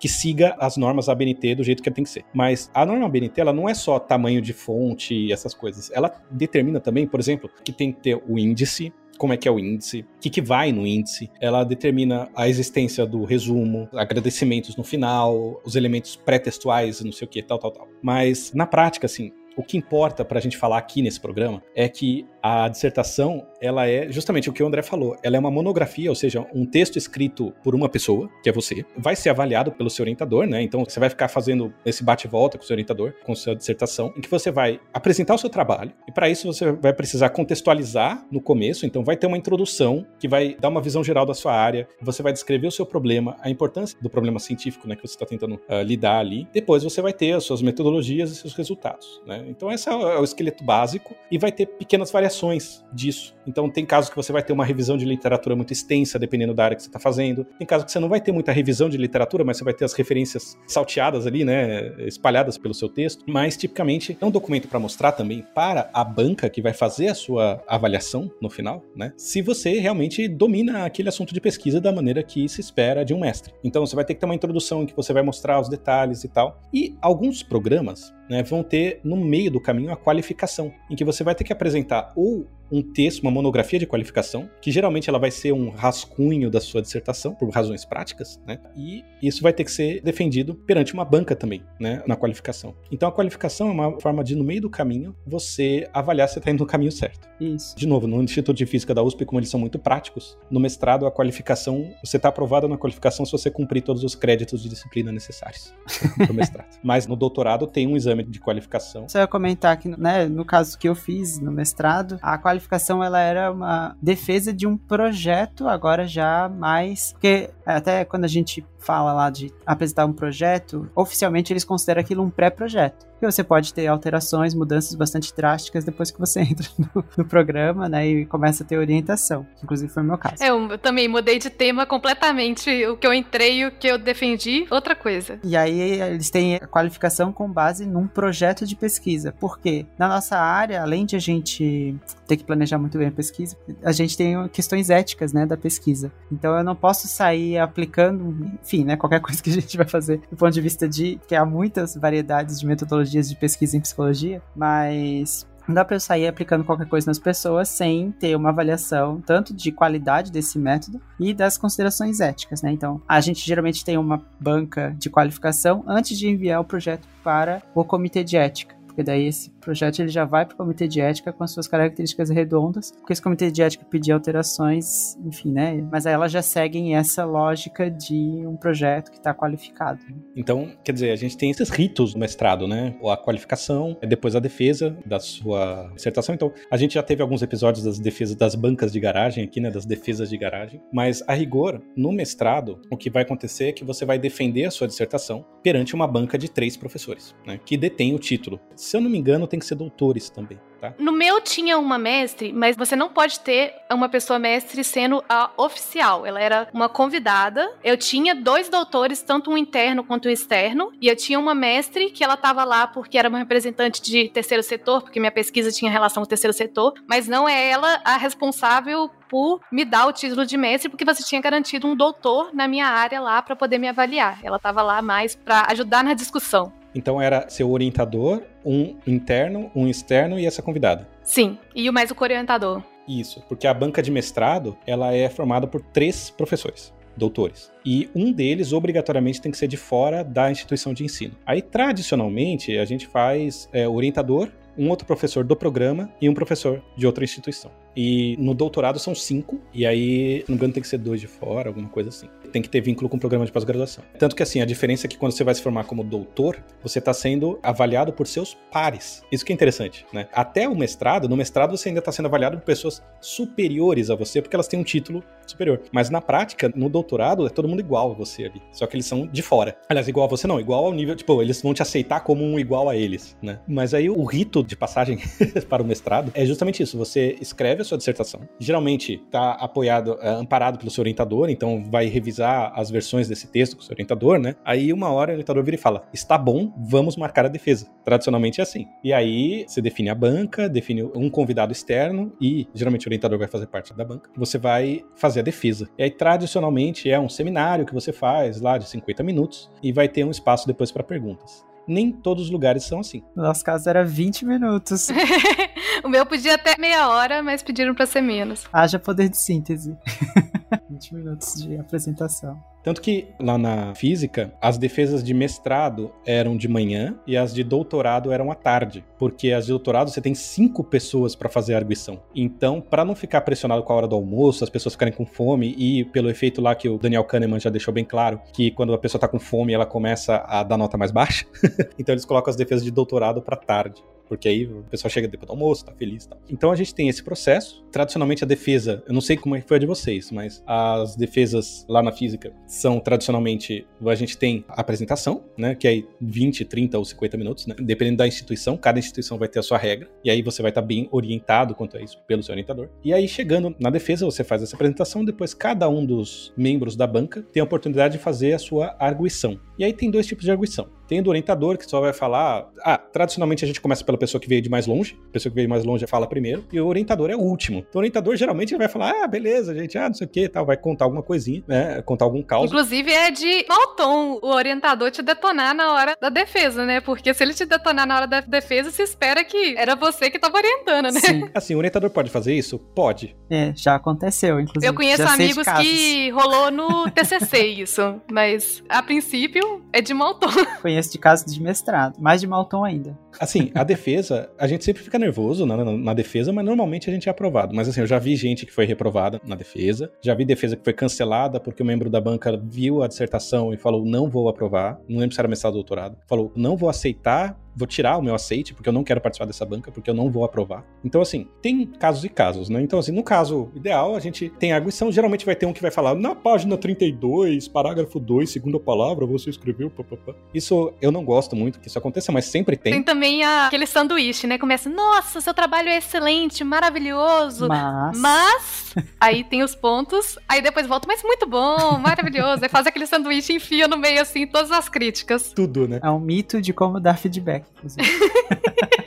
que siga as normas da BNT do jeito que tem que ser. Mas a norma BNT, ela não é só tamanho de fonte e essas coisas. Ela determina também, por exemplo, que tem que ter o índice, como é que é o índice, o que, que vai no índice. Ela determina a existência do resumo, agradecimentos no final, os elementos pré-textuais, não sei o que, tal, tal, tal. Mas na prática, assim, o que importa para a gente falar aqui nesse programa é que a dissertação, ela é justamente o que o André falou, ela é uma monografia, ou seja, um texto escrito por uma pessoa, que é você, vai ser avaliado pelo seu orientador, né? Então você vai ficar fazendo esse bate-volta com o seu orientador, com sua dissertação, em que você vai apresentar o seu trabalho, e para isso você vai precisar contextualizar no começo, então vai ter uma introdução que vai dar uma visão geral da sua área, você vai descrever o seu problema, a importância do problema científico, né, que você está tentando uh, lidar ali. Depois você vai ter as suas metodologias e seus resultados, né? Então esse é o esqueleto básico e vai ter pequenas variações variações disso. Então, tem casos que você vai ter uma revisão de literatura muito extensa, dependendo da área que você está fazendo. Tem casos que você não vai ter muita revisão de literatura, mas você vai ter as referências salteadas ali, né, espalhadas pelo seu texto. Mas, tipicamente, é um documento para mostrar também para a banca que vai fazer a sua avaliação no final, né, se você realmente domina aquele assunto de pesquisa da maneira que se espera de um mestre. Então, você vai ter que ter uma introdução em que você vai mostrar os detalhes e tal. E alguns programas né, vão ter no meio do caminho a qualificação, em que você vai ter que apresentar ou um texto, uma monografia de qualificação, que geralmente ela vai ser um rascunho da sua dissertação, por razões práticas, né? E isso vai ter que ser defendido perante uma banca também, né? Na qualificação. Então a qualificação é uma forma de, no meio do caminho, você avaliar se está indo no caminho certo. Isso. De novo, no Instituto de Física da USP, como eles são muito práticos, no mestrado a qualificação, você está aprovado na qualificação se você cumprir todos os créditos de disciplina necessários para o mestrado. Mas no doutorado tem um exame de qualificação. Você vai comentar que, né, no caso que eu fiz no mestrado, a qualificação qualificação ela era uma defesa de um projeto, agora já mais. Porque até quando a gente fala lá de apresentar um projeto, oficialmente eles consideram aquilo um pré-projeto. Que você pode ter alterações, mudanças bastante drásticas depois que você entra no, no, programa, né, e começa a ter orientação. Inclusive foi o meu caso. É, eu também mudei de tema completamente. O que eu entrei e o que eu defendi, outra coisa. E aí eles têm a qualificação com base num projeto de pesquisa. Porque na nossa área, além de a gente ter que planejar muito bem a pesquisa, a gente tem questões éticas, né, da pesquisa. Então eu não posso sair aplicando, enfim, né, qualquer coisa que a gente vai fazer do ponto de vista de que há muitas variedades de metodologias de pesquisa em psicologia, mas não dá para eu sair aplicando qualquer coisa nas pessoas sem ter uma avaliação tanto de qualidade desse método e das considerações éticas, né? Então, a gente geralmente tem uma banca de qualificação antes de enviar o projeto para o comitê de ética porque daí esse projeto ele já vai para o comitê de ética com as suas características redondas, porque esse comitê de ética pedir alterações, enfim, né? Mas aí elas já seguem essa lógica de um projeto que está qualificado. Então, quer dizer, a gente tem esses ritos no mestrado, né? A qualificação, é depois a defesa da sua dissertação. Então, a gente já teve alguns episódios das defesas das bancas de garagem aqui, né? Das defesas de garagem. Mas, a rigor, no mestrado, o que vai acontecer é que você vai defender a sua dissertação perante uma banca de três professores, né? Que detém o título. Se eu não me engano, tem que ser doutores também. Tá? No meu tinha uma mestre, mas você não pode ter uma pessoa mestre sendo a oficial. Ela era uma convidada. Eu tinha dois doutores, tanto um interno quanto um externo, e eu tinha uma mestre que ela estava lá porque era uma representante de terceiro setor, porque minha pesquisa tinha relação com o terceiro setor, mas não é ela a responsável por me dar o título de mestre, porque você tinha garantido um doutor na minha área lá para poder me avaliar. Ela estava lá mais para ajudar na discussão. Então era seu orientador, um interno, um externo e essa convidada. Sim, e o mais o orientador. Isso, porque a banca de mestrado ela é formada por três professores doutores. E um deles, obrigatoriamente, tem que ser de fora da instituição de ensino. Aí, tradicionalmente, a gente faz é, orientador, um outro professor do programa e um professor de outra instituição. E no doutorado são cinco, e aí, não me engano, tem que ser dois de fora, alguma coisa assim. Tem que ter vínculo com o programa de pós-graduação. Tanto que, assim, a diferença é que quando você vai se formar como doutor, você está sendo avaliado por seus pares. Isso que é interessante, né? Até o mestrado, no mestrado você ainda está sendo avaliado por pessoas superiores a você, porque elas têm um título superior. Mas na prática, no doutorado, é todo mundo igual a você ali. Só que eles são de fora. Aliás, igual a você não, igual ao nível, tipo, eles vão te aceitar como um igual a eles, né? Mas aí o rito de passagem para o mestrado é justamente isso. Você escreve a sua dissertação. Geralmente está apoiado, é, amparado pelo seu orientador, então vai revisar as versões desse texto com o seu orientador, né? Aí uma hora o orientador vira e fala: está bom, vamos marcar a defesa. Tradicionalmente é assim. E aí você define a banca, define um convidado externo e geralmente o orientador vai fazer parte da banca. Você vai fazer a defesa. E aí tradicionalmente é um seminário que você faz lá de 50 minutos e vai ter um espaço depois para perguntas nem todos os lugares são assim. No nosso caso era 20 minutos. o meu podia até meia hora, mas pediram para ser menos. Haja poder de síntese. 20 minutos de apresentação. Tanto que lá na física, as defesas de mestrado eram de manhã e as de doutorado eram à tarde, porque as de doutorado você tem cinco pessoas para fazer a arguição. Então, para não ficar pressionado com a hora do almoço, as pessoas ficarem com fome e pelo efeito lá que o Daniel Kahneman já deixou bem claro, que quando a pessoa tá com fome, ela começa a dar nota mais baixa. então eles colocam as defesas de doutorado para tarde porque aí o pessoal chega depois do almoço, tá feliz e tal. Então a gente tem esse processo. Tradicionalmente a defesa, eu não sei como é foi a de vocês, mas as defesas lá na física são tradicionalmente, a gente tem a apresentação, né, que é 20, 30 ou 50 minutos, né, dependendo da instituição, cada instituição vai ter a sua regra, e aí você vai estar bem orientado quanto a isso pelo seu orientador. E aí chegando na defesa, você faz essa apresentação, depois cada um dos membros da banca tem a oportunidade de fazer a sua arguição. E aí tem dois tipos de arguição. Tem do orientador, que só vai falar. Ah, tradicionalmente a gente começa pela pessoa que veio de mais longe. A pessoa que veio de mais longe fala primeiro. E o orientador é o último. Então o orientador geralmente ele vai falar: ah, beleza, gente, ah, não sei o que tal. Vai contar alguma coisinha, né? Contar algum caos. Inclusive é de mau tom o orientador te detonar na hora da defesa, né? Porque se ele te detonar na hora da defesa, se espera que era você que tava orientando, né? Sim. Assim, o orientador pode fazer isso? Pode. É, já aconteceu, inclusive. Eu conheço Já amigos que rolou no TCC isso, mas a princípio é de mau tom. Conheço de casos de mestrado, mais de Malton ainda. Assim, a defesa, a gente sempre fica nervoso na, na, na defesa, mas normalmente a gente é aprovado. Mas assim, eu já vi gente que foi reprovada na defesa, já vi defesa que foi cancelada porque o membro da banca viu a dissertação e falou: não vou aprovar. Não lembro se era mestrado ou doutorado. Falou: não vou aceitar vou tirar o meu aceite, porque eu não quero participar dessa banca, porque eu não vou aprovar. Então, assim, tem casos e casos, né? Então, assim, no caso ideal, a gente tem arguição, geralmente vai ter um que vai falar, na página 32, parágrafo 2, segunda palavra, você escreveu, papapá. Isso eu não gosto muito que isso aconteça, mas sempre tem. Tem também a- aquele sanduíche, né? Começa, nossa, seu trabalho é excelente, maravilhoso. Mas. Mas, aí tem os pontos, aí depois volta, mas muito bom, maravilhoso. Aí faz aquele sanduíche e enfia no meio, assim, todas as críticas. Tudo, né? É um mito de como dar feedback, inclusive.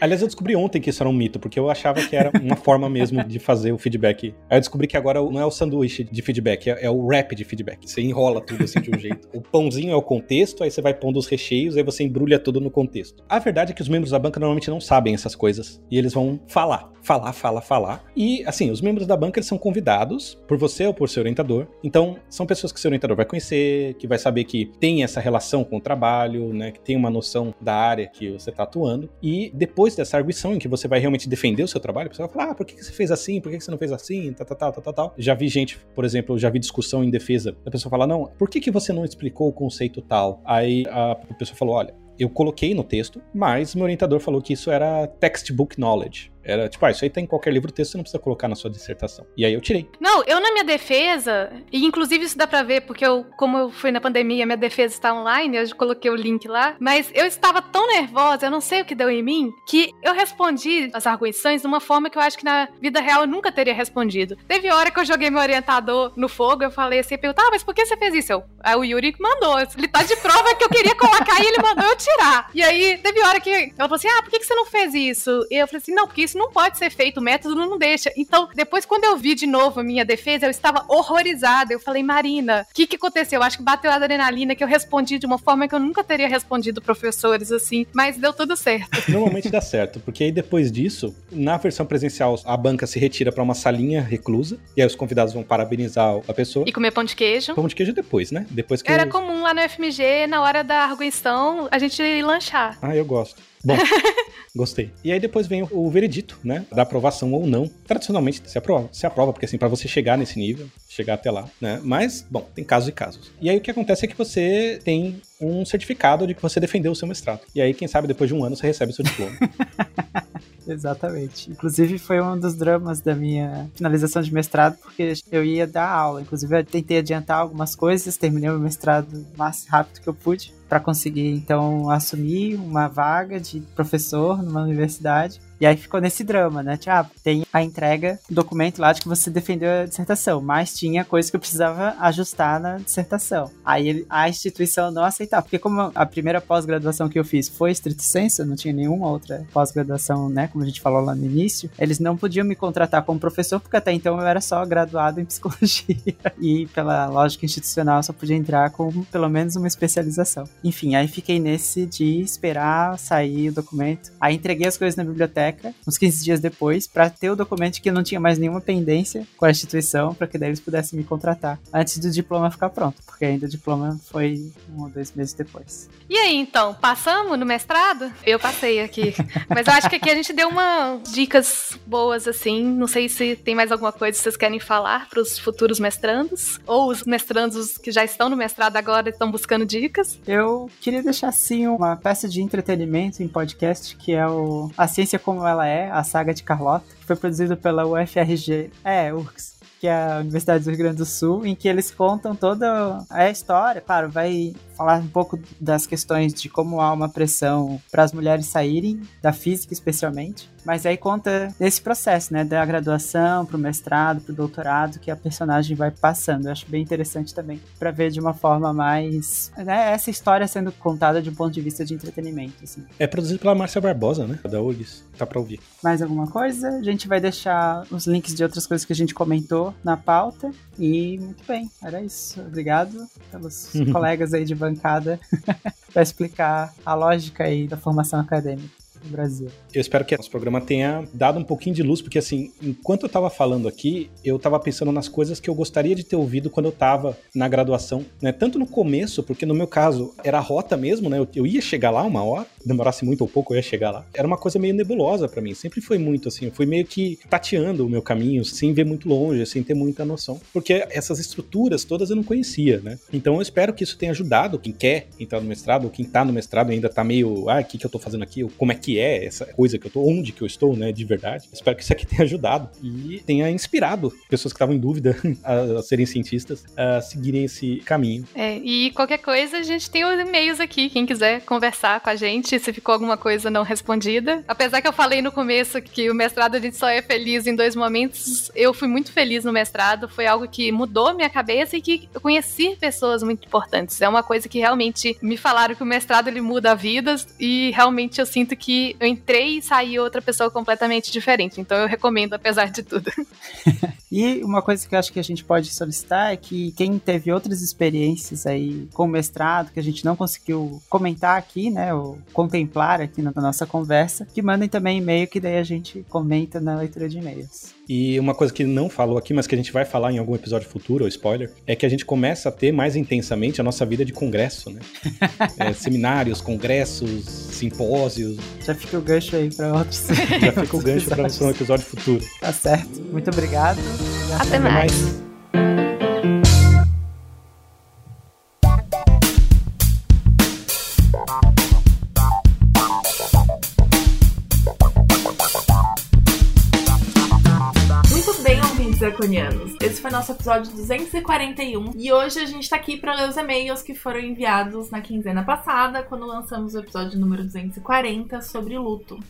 Aliás, eu descobri ontem que isso era um mito, porque eu achava que era uma forma mesmo de fazer o feedback. Aí eu descobri que agora não é o sanduíche de feedback, é, é o wrap de feedback. Você enrola tudo assim de um jeito. O pãozinho é o contexto, aí você vai pondo os recheios, aí você embrulha tudo no contexto. A verdade é que os membros da banca normalmente não sabem essas coisas. E eles vão falar, falar, falar, falar. E, assim, os membros da banca eles são convidados por você ou por seu orientador. Então, são pessoas que seu orientador vai conhecer, que vai saber que tem essa relação com o trabalho, né? Que tem uma noção da área que você está atuando. E depois dessa arguição em que você vai realmente defender o seu trabalho, pessoa vai falar, ah, por que você fez assim? Por que você não fez assim? Tal, tal, tal, tal, tal. Já vi gente, por exemplo, já vi discussão em defesa, a pessoa fala, não, por que, que você não explicou o conceito tal? Aí a pessoa falou, olha, eu coloquei no texto, mas meu orientador falou que isso era textbook knowledge. Era tipo, ah, isso aí tá em qualquer livro texto, você não precisa colocar na sua dissertação. E aí eu tirei. Não, eu na minha defesa, e inclusive isso dá pra ver, porque eu, como eu fui na pandemia, minha defesa está online, eu coloquei o link lá, mas eu estava tão nervosa, eu não sei o que deu em mim, que eu respondi as arguições de uma forma que eu acho que na vida real eu nunca teria respondido. Teve hora que eu joguei meu orientador no fogo, eu falei assim, perguntou, ah, mas por que você fez isso? Eu, aí o Yuri mandou, ele tá de prova que eu queria colocar e ele mandou eu tirar. E aí teve hora que ela falou assim, ah, por que você não fez isso? E eu falei assim, não, porque isso não pode ser feito, o método não deixa. Então, depois, quando eu vi de novo a minha defesa, eu estava horrorizada. Eu falei, Marina, o que, que aconteceu? Eu acho que bateu a adrenalina, que eu respondi de uma forma que eu nunca teria respondido professores, assim, mas deu tudo certo. Normalmente dá certo, porque aí depois disso, na versão presencial, a banca se retira para uma salinha reclusa, e aí os convidados vão parabenizar a pessoa. E comer pão de queijo. Pão de queijo depois, né? Depois que Era eu... comum lá no FMG, na hora da arguição, a gente lanchar. Ah, eu gosto. Bom, gostei. E aí depois vem o, o veredito, né? Da aprovação ou não. Tradicionalmente se aprova, se aprova, porque assim, para você chegar nesse nível, chegar até lá, né? Mas, bom, tem casos e casos. E aí o que acontece é que você tem um certificado de que você defendeu o seu mestrado. E aí, quem sabe, depois de um ano você recebe o seu diploma. Exatamente. Inclusive, foi um dos dramas da minha finalização de mestrado, porque eu ia dar aula. Inclusive, eu tentei adiantar algumas coisas, terminei o mestrado o mais rápido que eu pude, para conseguir, então, assumir uma vaga de professor numa universidade. E aí ficou nesse drama, né? Tipo, ah, tem a entrega, documento lá de que você defendeu a dissertação, mas tinha coisa que eu precisava ajustar na dissertação. Aí a instituição não aceitava, porque como a primeira pós-graduação que eu fiz foi estrito senso, não tinha nenhuma outra pós-graduação, né, como a gente falou lá no início, eles não podiam me contratar como professor, porque até então eu era só graduado em psicologia. E pela lógica institucional eu só podia entrar com pelo menos uma especialização. Enfim, aí fiquei nesse de esperar sair o documento. Aí entreguei as coisas na biblioteca biblioteca, uns 15 dias depois, para ter o documento que não tinha mais nenhuma pendência com a instituição, para que daí eles pudessem me contratar antes do diploma ficar pronto, porque ainda o diploma foi um ou dois meses depois. E aí, então, passamos no mestrado? Eu passei aqui. Mas eu acho que aqui a gente deu umas dicas boas, assim. Não sei se tem mais alguma coisa que vocês querem falar para os futuros mestrandos, ou os mestrandos que já estão no mestrado agora estão buscando dicas. Eu queria deixar, assim, uma peça de entretenimento em podcast, que é o A Ciência Como Ela É, a saga de Carlota, que foi produzido pela UFRG, é, URGS, que é a Universidade do Rio Grande do Sul, em que eles contam toda a história. Claro, vai falar um pouco das questões de como há uma pressão para as mulheres saírem, da física especialmente. Mas aí conta desse processo, né? Da graduação pro mestrado, pro doutorado, que a personagem vai passando. Eu acho bem interessante também, para ver de uma forma mais. Né, essa história sendo contada de um ponto de vista de entretenimento. Assim. É produzido pela Márcia Barbosa, né? Da URGS. Tá pra ouvir. Mais alguma coisa? A gente vai deixar os links de outras coisas que a gente comentou na pauta. E muito bem, era isso. Obrigado pelos colegas aí de bancada para explicar a lógica aí da formação acadêmica no Brasil. Eu espero que nosso programa tenha dado um pouquinho de luz, porque assim, enquanto eu tava falando aqui, eu tava pensando nas coisas que eu gostaria de ter ouvido quando eu tava na graduação, né? Tanto no começo, porque no meu caso era a rota mesmo, né? Eu, eu ia chegar lá uma hora, demorasse muito ou pouco, eu ia chegar lá. Era uma coisa meio nebulosa para mim, sempre foi muito assim, eu fui meio que tateando o meu caminho, sem ver muito longe, sem ter muita noção, porque essas estruturas todas eu não conhecia, né? Então eu espero que isso tenha ajudado quem quer entrar no mestrado, ou quem tá no mestrado ainda tá meio, ah, o que que eu tô fazendo aqui, como é que é essa coisa que eu tô, onde que eu estou, né, de verdade. Espero que isso aqui tenha ajudado e tenha inspirado pessoas que estavam em dúvida a, a serem cientistas a seguirem esse caminho. É, e qualquer coisa, a gente tem os e-mails aqui, quem quiser conversar com a gente, se ficou alguma coisa não respondida. Apesar que eu falei no começo que o mestrado a gente só é feliz em dois momentos, eu fui muito feliz no mestrado, foi algo que mudou minha cabeça e que eu conheci pessoas muito importantes. É uma coisa que realmente me falaram que o mestrado ele muda vidas e realmente eu sinto que eu entrei e saí outra pessoa completamente diferente. Então eu recomendo, apesar de tudo. e uma coisa que eu acho que a gente pode solicitar é que quem teve outras experiências aí com mestrado, que a gente não conseguiu comentar aqui, né, ou contemplar aqui na nossa conversa, que mandem também e-mail que daí a gente comenta na leitura de e-mails. E uma coisa que não falou aqui, mas que a gente vai falar em algum episódio futuro, ou spoiler, é que a gente começa a ter mais intensamente a nossa vida de congresso, né? é, seminários, congressos, simpósios. Já fica o gancho aí pra outros. Já fica o gancho para um episódio futuro. Tá certo. Muito obrigado. e Até mais. Muito draconianos. Esse foi nosso episódio 241 e hoje a gente tá aqui para ler os e-mails que foram enviados na quinzena passada, quando lançamos o episódio número 240 sobre luto.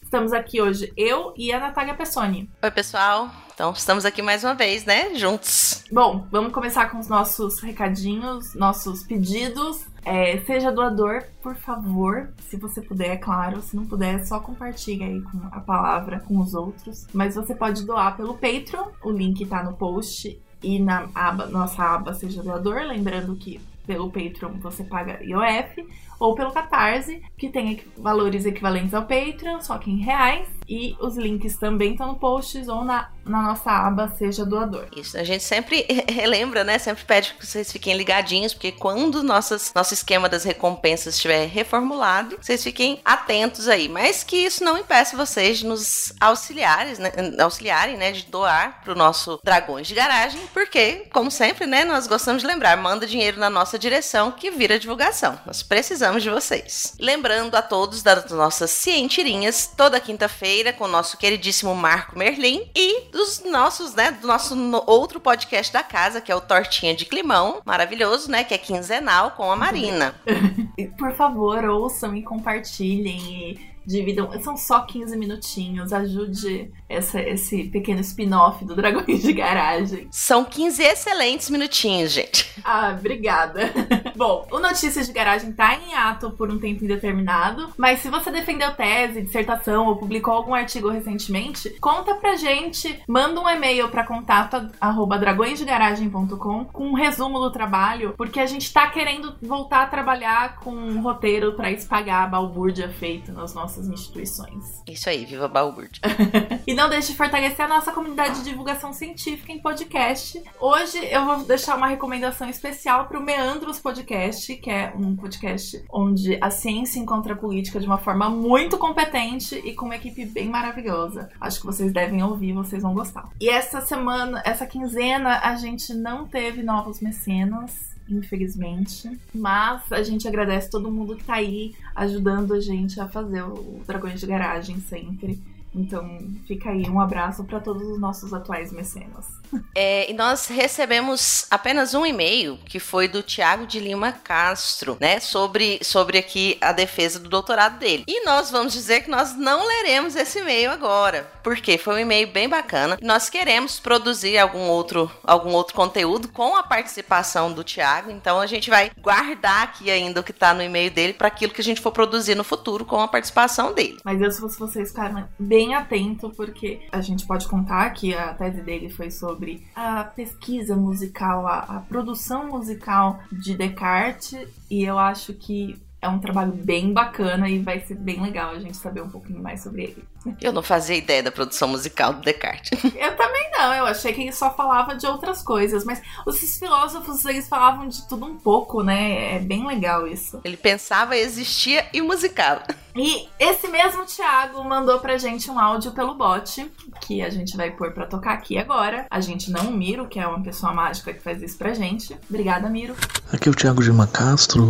Estamos aqui hoje, eu e a Natália Pessoni. Oi, pessoal. Então, estamos aqui mais uma vez, né? Juntos. Bom, vamos começar com os nossos recadinhos, nossos pedidos. É, seja doador, por favor, se você puder, é claro. Se não puder, só compartilha aí com a palavra com os outros. Mas você pode doar pelo Patreon, o link tá no post e na aba, nossa aba Seja Doador. Lembrando que pelo Patreon você paga IOF, ou pelo Catarse, que tem valores equivalentes ao Patreon, só que em reais. E os links também estão no posts ou na, na nossa aba Seja Doador. Isso, a gente sempre relembra, né? Sempre pede que vocês fiquem ligadinhos, porque quando nossas, nosso esquema das recompensas estiver reformulado, vocês fiquem atentos aí. Mas que isso não impeça vocês de nos auxiliares, né? auxiliarem, né? De doar pro nosso Dragões de Garagem, porque, como sempre, né? Nós gostamos de lembrar, manda dinheiro na nossa direção que vira divulgação. Nós precisamos de vocês. Lembrando a todos das nossas cientirinhas, toda quinta-feira, com o nosso queridíssimo Marco Merlin e dos nossos, né, do nosso no- outro podcast da casa, que é o Tortinha de Climão, maravilhoso, né, que é quinzenal com a Marina. Por favor, ouçam e compartilhem e dividam. São só 15 minutinhos. Ajude essa, esse pequeno spin-off do Dragões de Garagem. São 15 excelentes minutinhos, gente. Ah, obrigada. Bom, o Notícias de Garagem tá em ato por um tempo indeterminado, mas se você defendeu tese, dissertação ou publicou algum artigo recentemente, conta pra gente, manda um e-mail pra contato arroba dragõesdegaragem.com com um resumo do trabalho, porque a gente tá querendo voltar a trabalhar com um roteiro pra espalhar a balbúrdia feita nas nossas instituições. Isso aí, viva Balbúrdia. E não deixe de fortalecer a nossa comunidade de divulgação científica em podcast. Hoje eu vou deixar uma recomendação especial para o Meandros Podcast, que é um podcast onde a ciência encontra a política de uma forma muito competente e com uma equipe bem maravilhosa. Acho que vocês devem ouvir, vocês vão gostar. E essa semana, essa quinzena, a gente não teve novos mecenas. Infelizmente. Mas a gente agradece todo mundo que tá aí ajudando a gente a fazer o Dragões de Garagem sempre. Então fica aí um abraço para todos os nossos atuais mecenas. É, e nós recebemos apenas um e-mail, que foi do Tiago de Lima Castro, né? Sobre, sobre aqui a defesa do doutorado dele. E nós vamos dizer que nós não leremos esse e-mail agora. Porque foi um e-mail bem bacana. Nós queremos produzir algum outro, algum outro conteúdo com a participação do Tiago. Então a gente vai guardar aqui ainda o que tá no e-mail dele para aquilo que a gente for produzir no futuro com a participação dele. Mas eu, se vocês, ficarem bem atento, porque a gente pode contar que a tese dele foi sobre a pesquisa musical, a, a produção musical de Descartes, e eu acho que é um trabalho bem bacana e vai ser bem legal a gente saber um pouquinho mais sobre ele. Eu não fazia ideia da produção musical do Descartes. Eu também não, eu achei que ele só falava de outras coisas, mas os filósofos eles falavam de tudo um pouco, né? É bem legal isso. Ele pensava, existia e musicava. E esse mesmo Thiago mandou pra gente um áudio pelo bot, que a gente vai pôr pra tocar aqui agora. A gente não o Miro, que é uma pessoa mágica que faz isso pra gente. Obrigada, Miro. Aqui é o Thiago Gema Castro.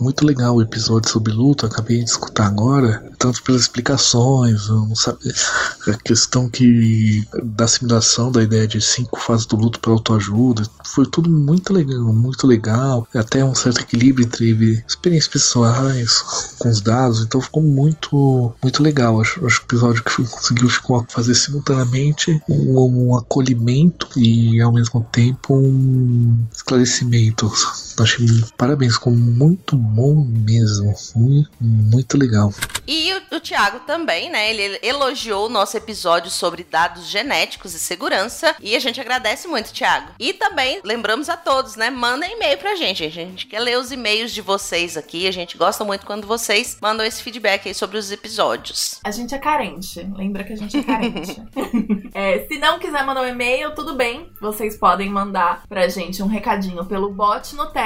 Muito legal o episódio sobre luto, acabei de escutar agora. Tanto pelas explicações, não sabia. A questão que da assimilação da ideia de cinco fases do luto para autoajuda. Foi tudo muito legal, muito legal. Até um certo equilíbrio entre experiências pessoais com os dados. Então ficou muito, muito legal. Acho, acho que o episódio que conseguiu ficou- fazer simultaneamente um, um acolhimento e ao mesmo tempo um esclarecimento. Achei parabéns, ficou muito bom mesmo. Muito, muito legal. E o, o Thiago também, né? Ele elogiou o nosso episódio sobre dados genéticos e segurança. E a gente agradece muito, Thiago. E também lembramos a todos, né? Mandem e-mail pra gente. A gente quer ler os e-mails de vocês aqui. A gente gosta muito quando vocês mandam esse feedback aí sobre os episódios. A gente é carente. Lembra que a gente é carente. É, se não quiser mandar um e-mail, tudo bem. Vocês podem mandar pra gente um recadinho pelo bot no Telegram.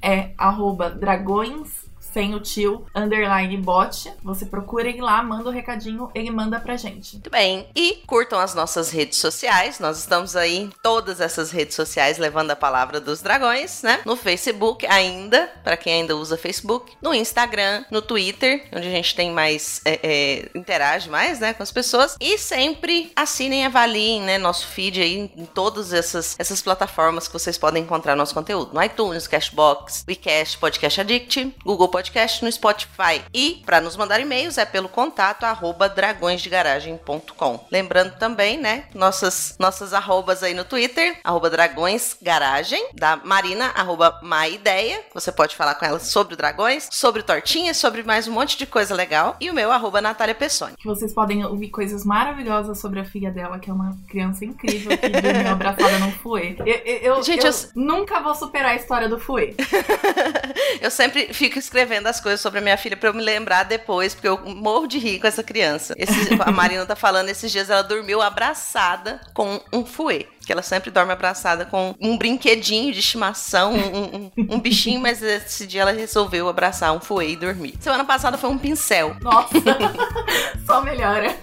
É arroba dragões sem o tio, underline bot. Você procura ele lá, manda o um recadinho, ele manda pra gente. Muito bem. E curtam as nossas redes sociais. Nós estamos aí em todas essas redes sociais levando a palavra dos dragões, né? No Facebook ainda, para quem ainda usa Facebook. No Instagram, no Twitter, onde a gente tem mais. É, é, interage mais, né? Com as pessoas. E sempre assinem e avaliem, né? Nosso feed aí em todas essas, essas plataformas que vocês podem encontrar nosso conteúdo. No iTunes, Cashbox, WeCast, Podcast Addict, Google Podcast, no Spotify. E para nos mandar e-mails é pelo contato arroba dragõesdegaragem.com. Lembrando também, né, nossas, nossas arrobas aí no Twitter, arroba dragõesgaragem, da Marina, arroba maideia, você pode falar com ela sobre dragões, sobre tortinhas, sobre mais um monte de coisa legal, e o meu, arroba Natália Pessoni. Vocês podem ouvir coisas maravilhosas sobre a filha dela, que é uma criança incrível que dormiu abraçada no fuê. Eu, eu, Gente, eu, eu, nunca vou superar a história do fuê. eu sempre fico escrevendo as coisas sobre a minha filha para eu me lembrar depois, porque eu morro de rir com essa criança. Esse, a Marina tá falando, esses dias ela dormiu abraçada com um fuê que ela sempre dorme abraçada com um brinquedinho de estimação, um, um, um, bichinho, mas esse dia ela resolveu abraçar um fuê e dormir. Semana passada foi um pincel. Nossa, só melhora.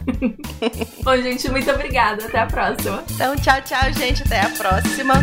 Bom, gente, muito obrigada. Até a próxima. Então, tchau, tchau, gente. Até a próxima.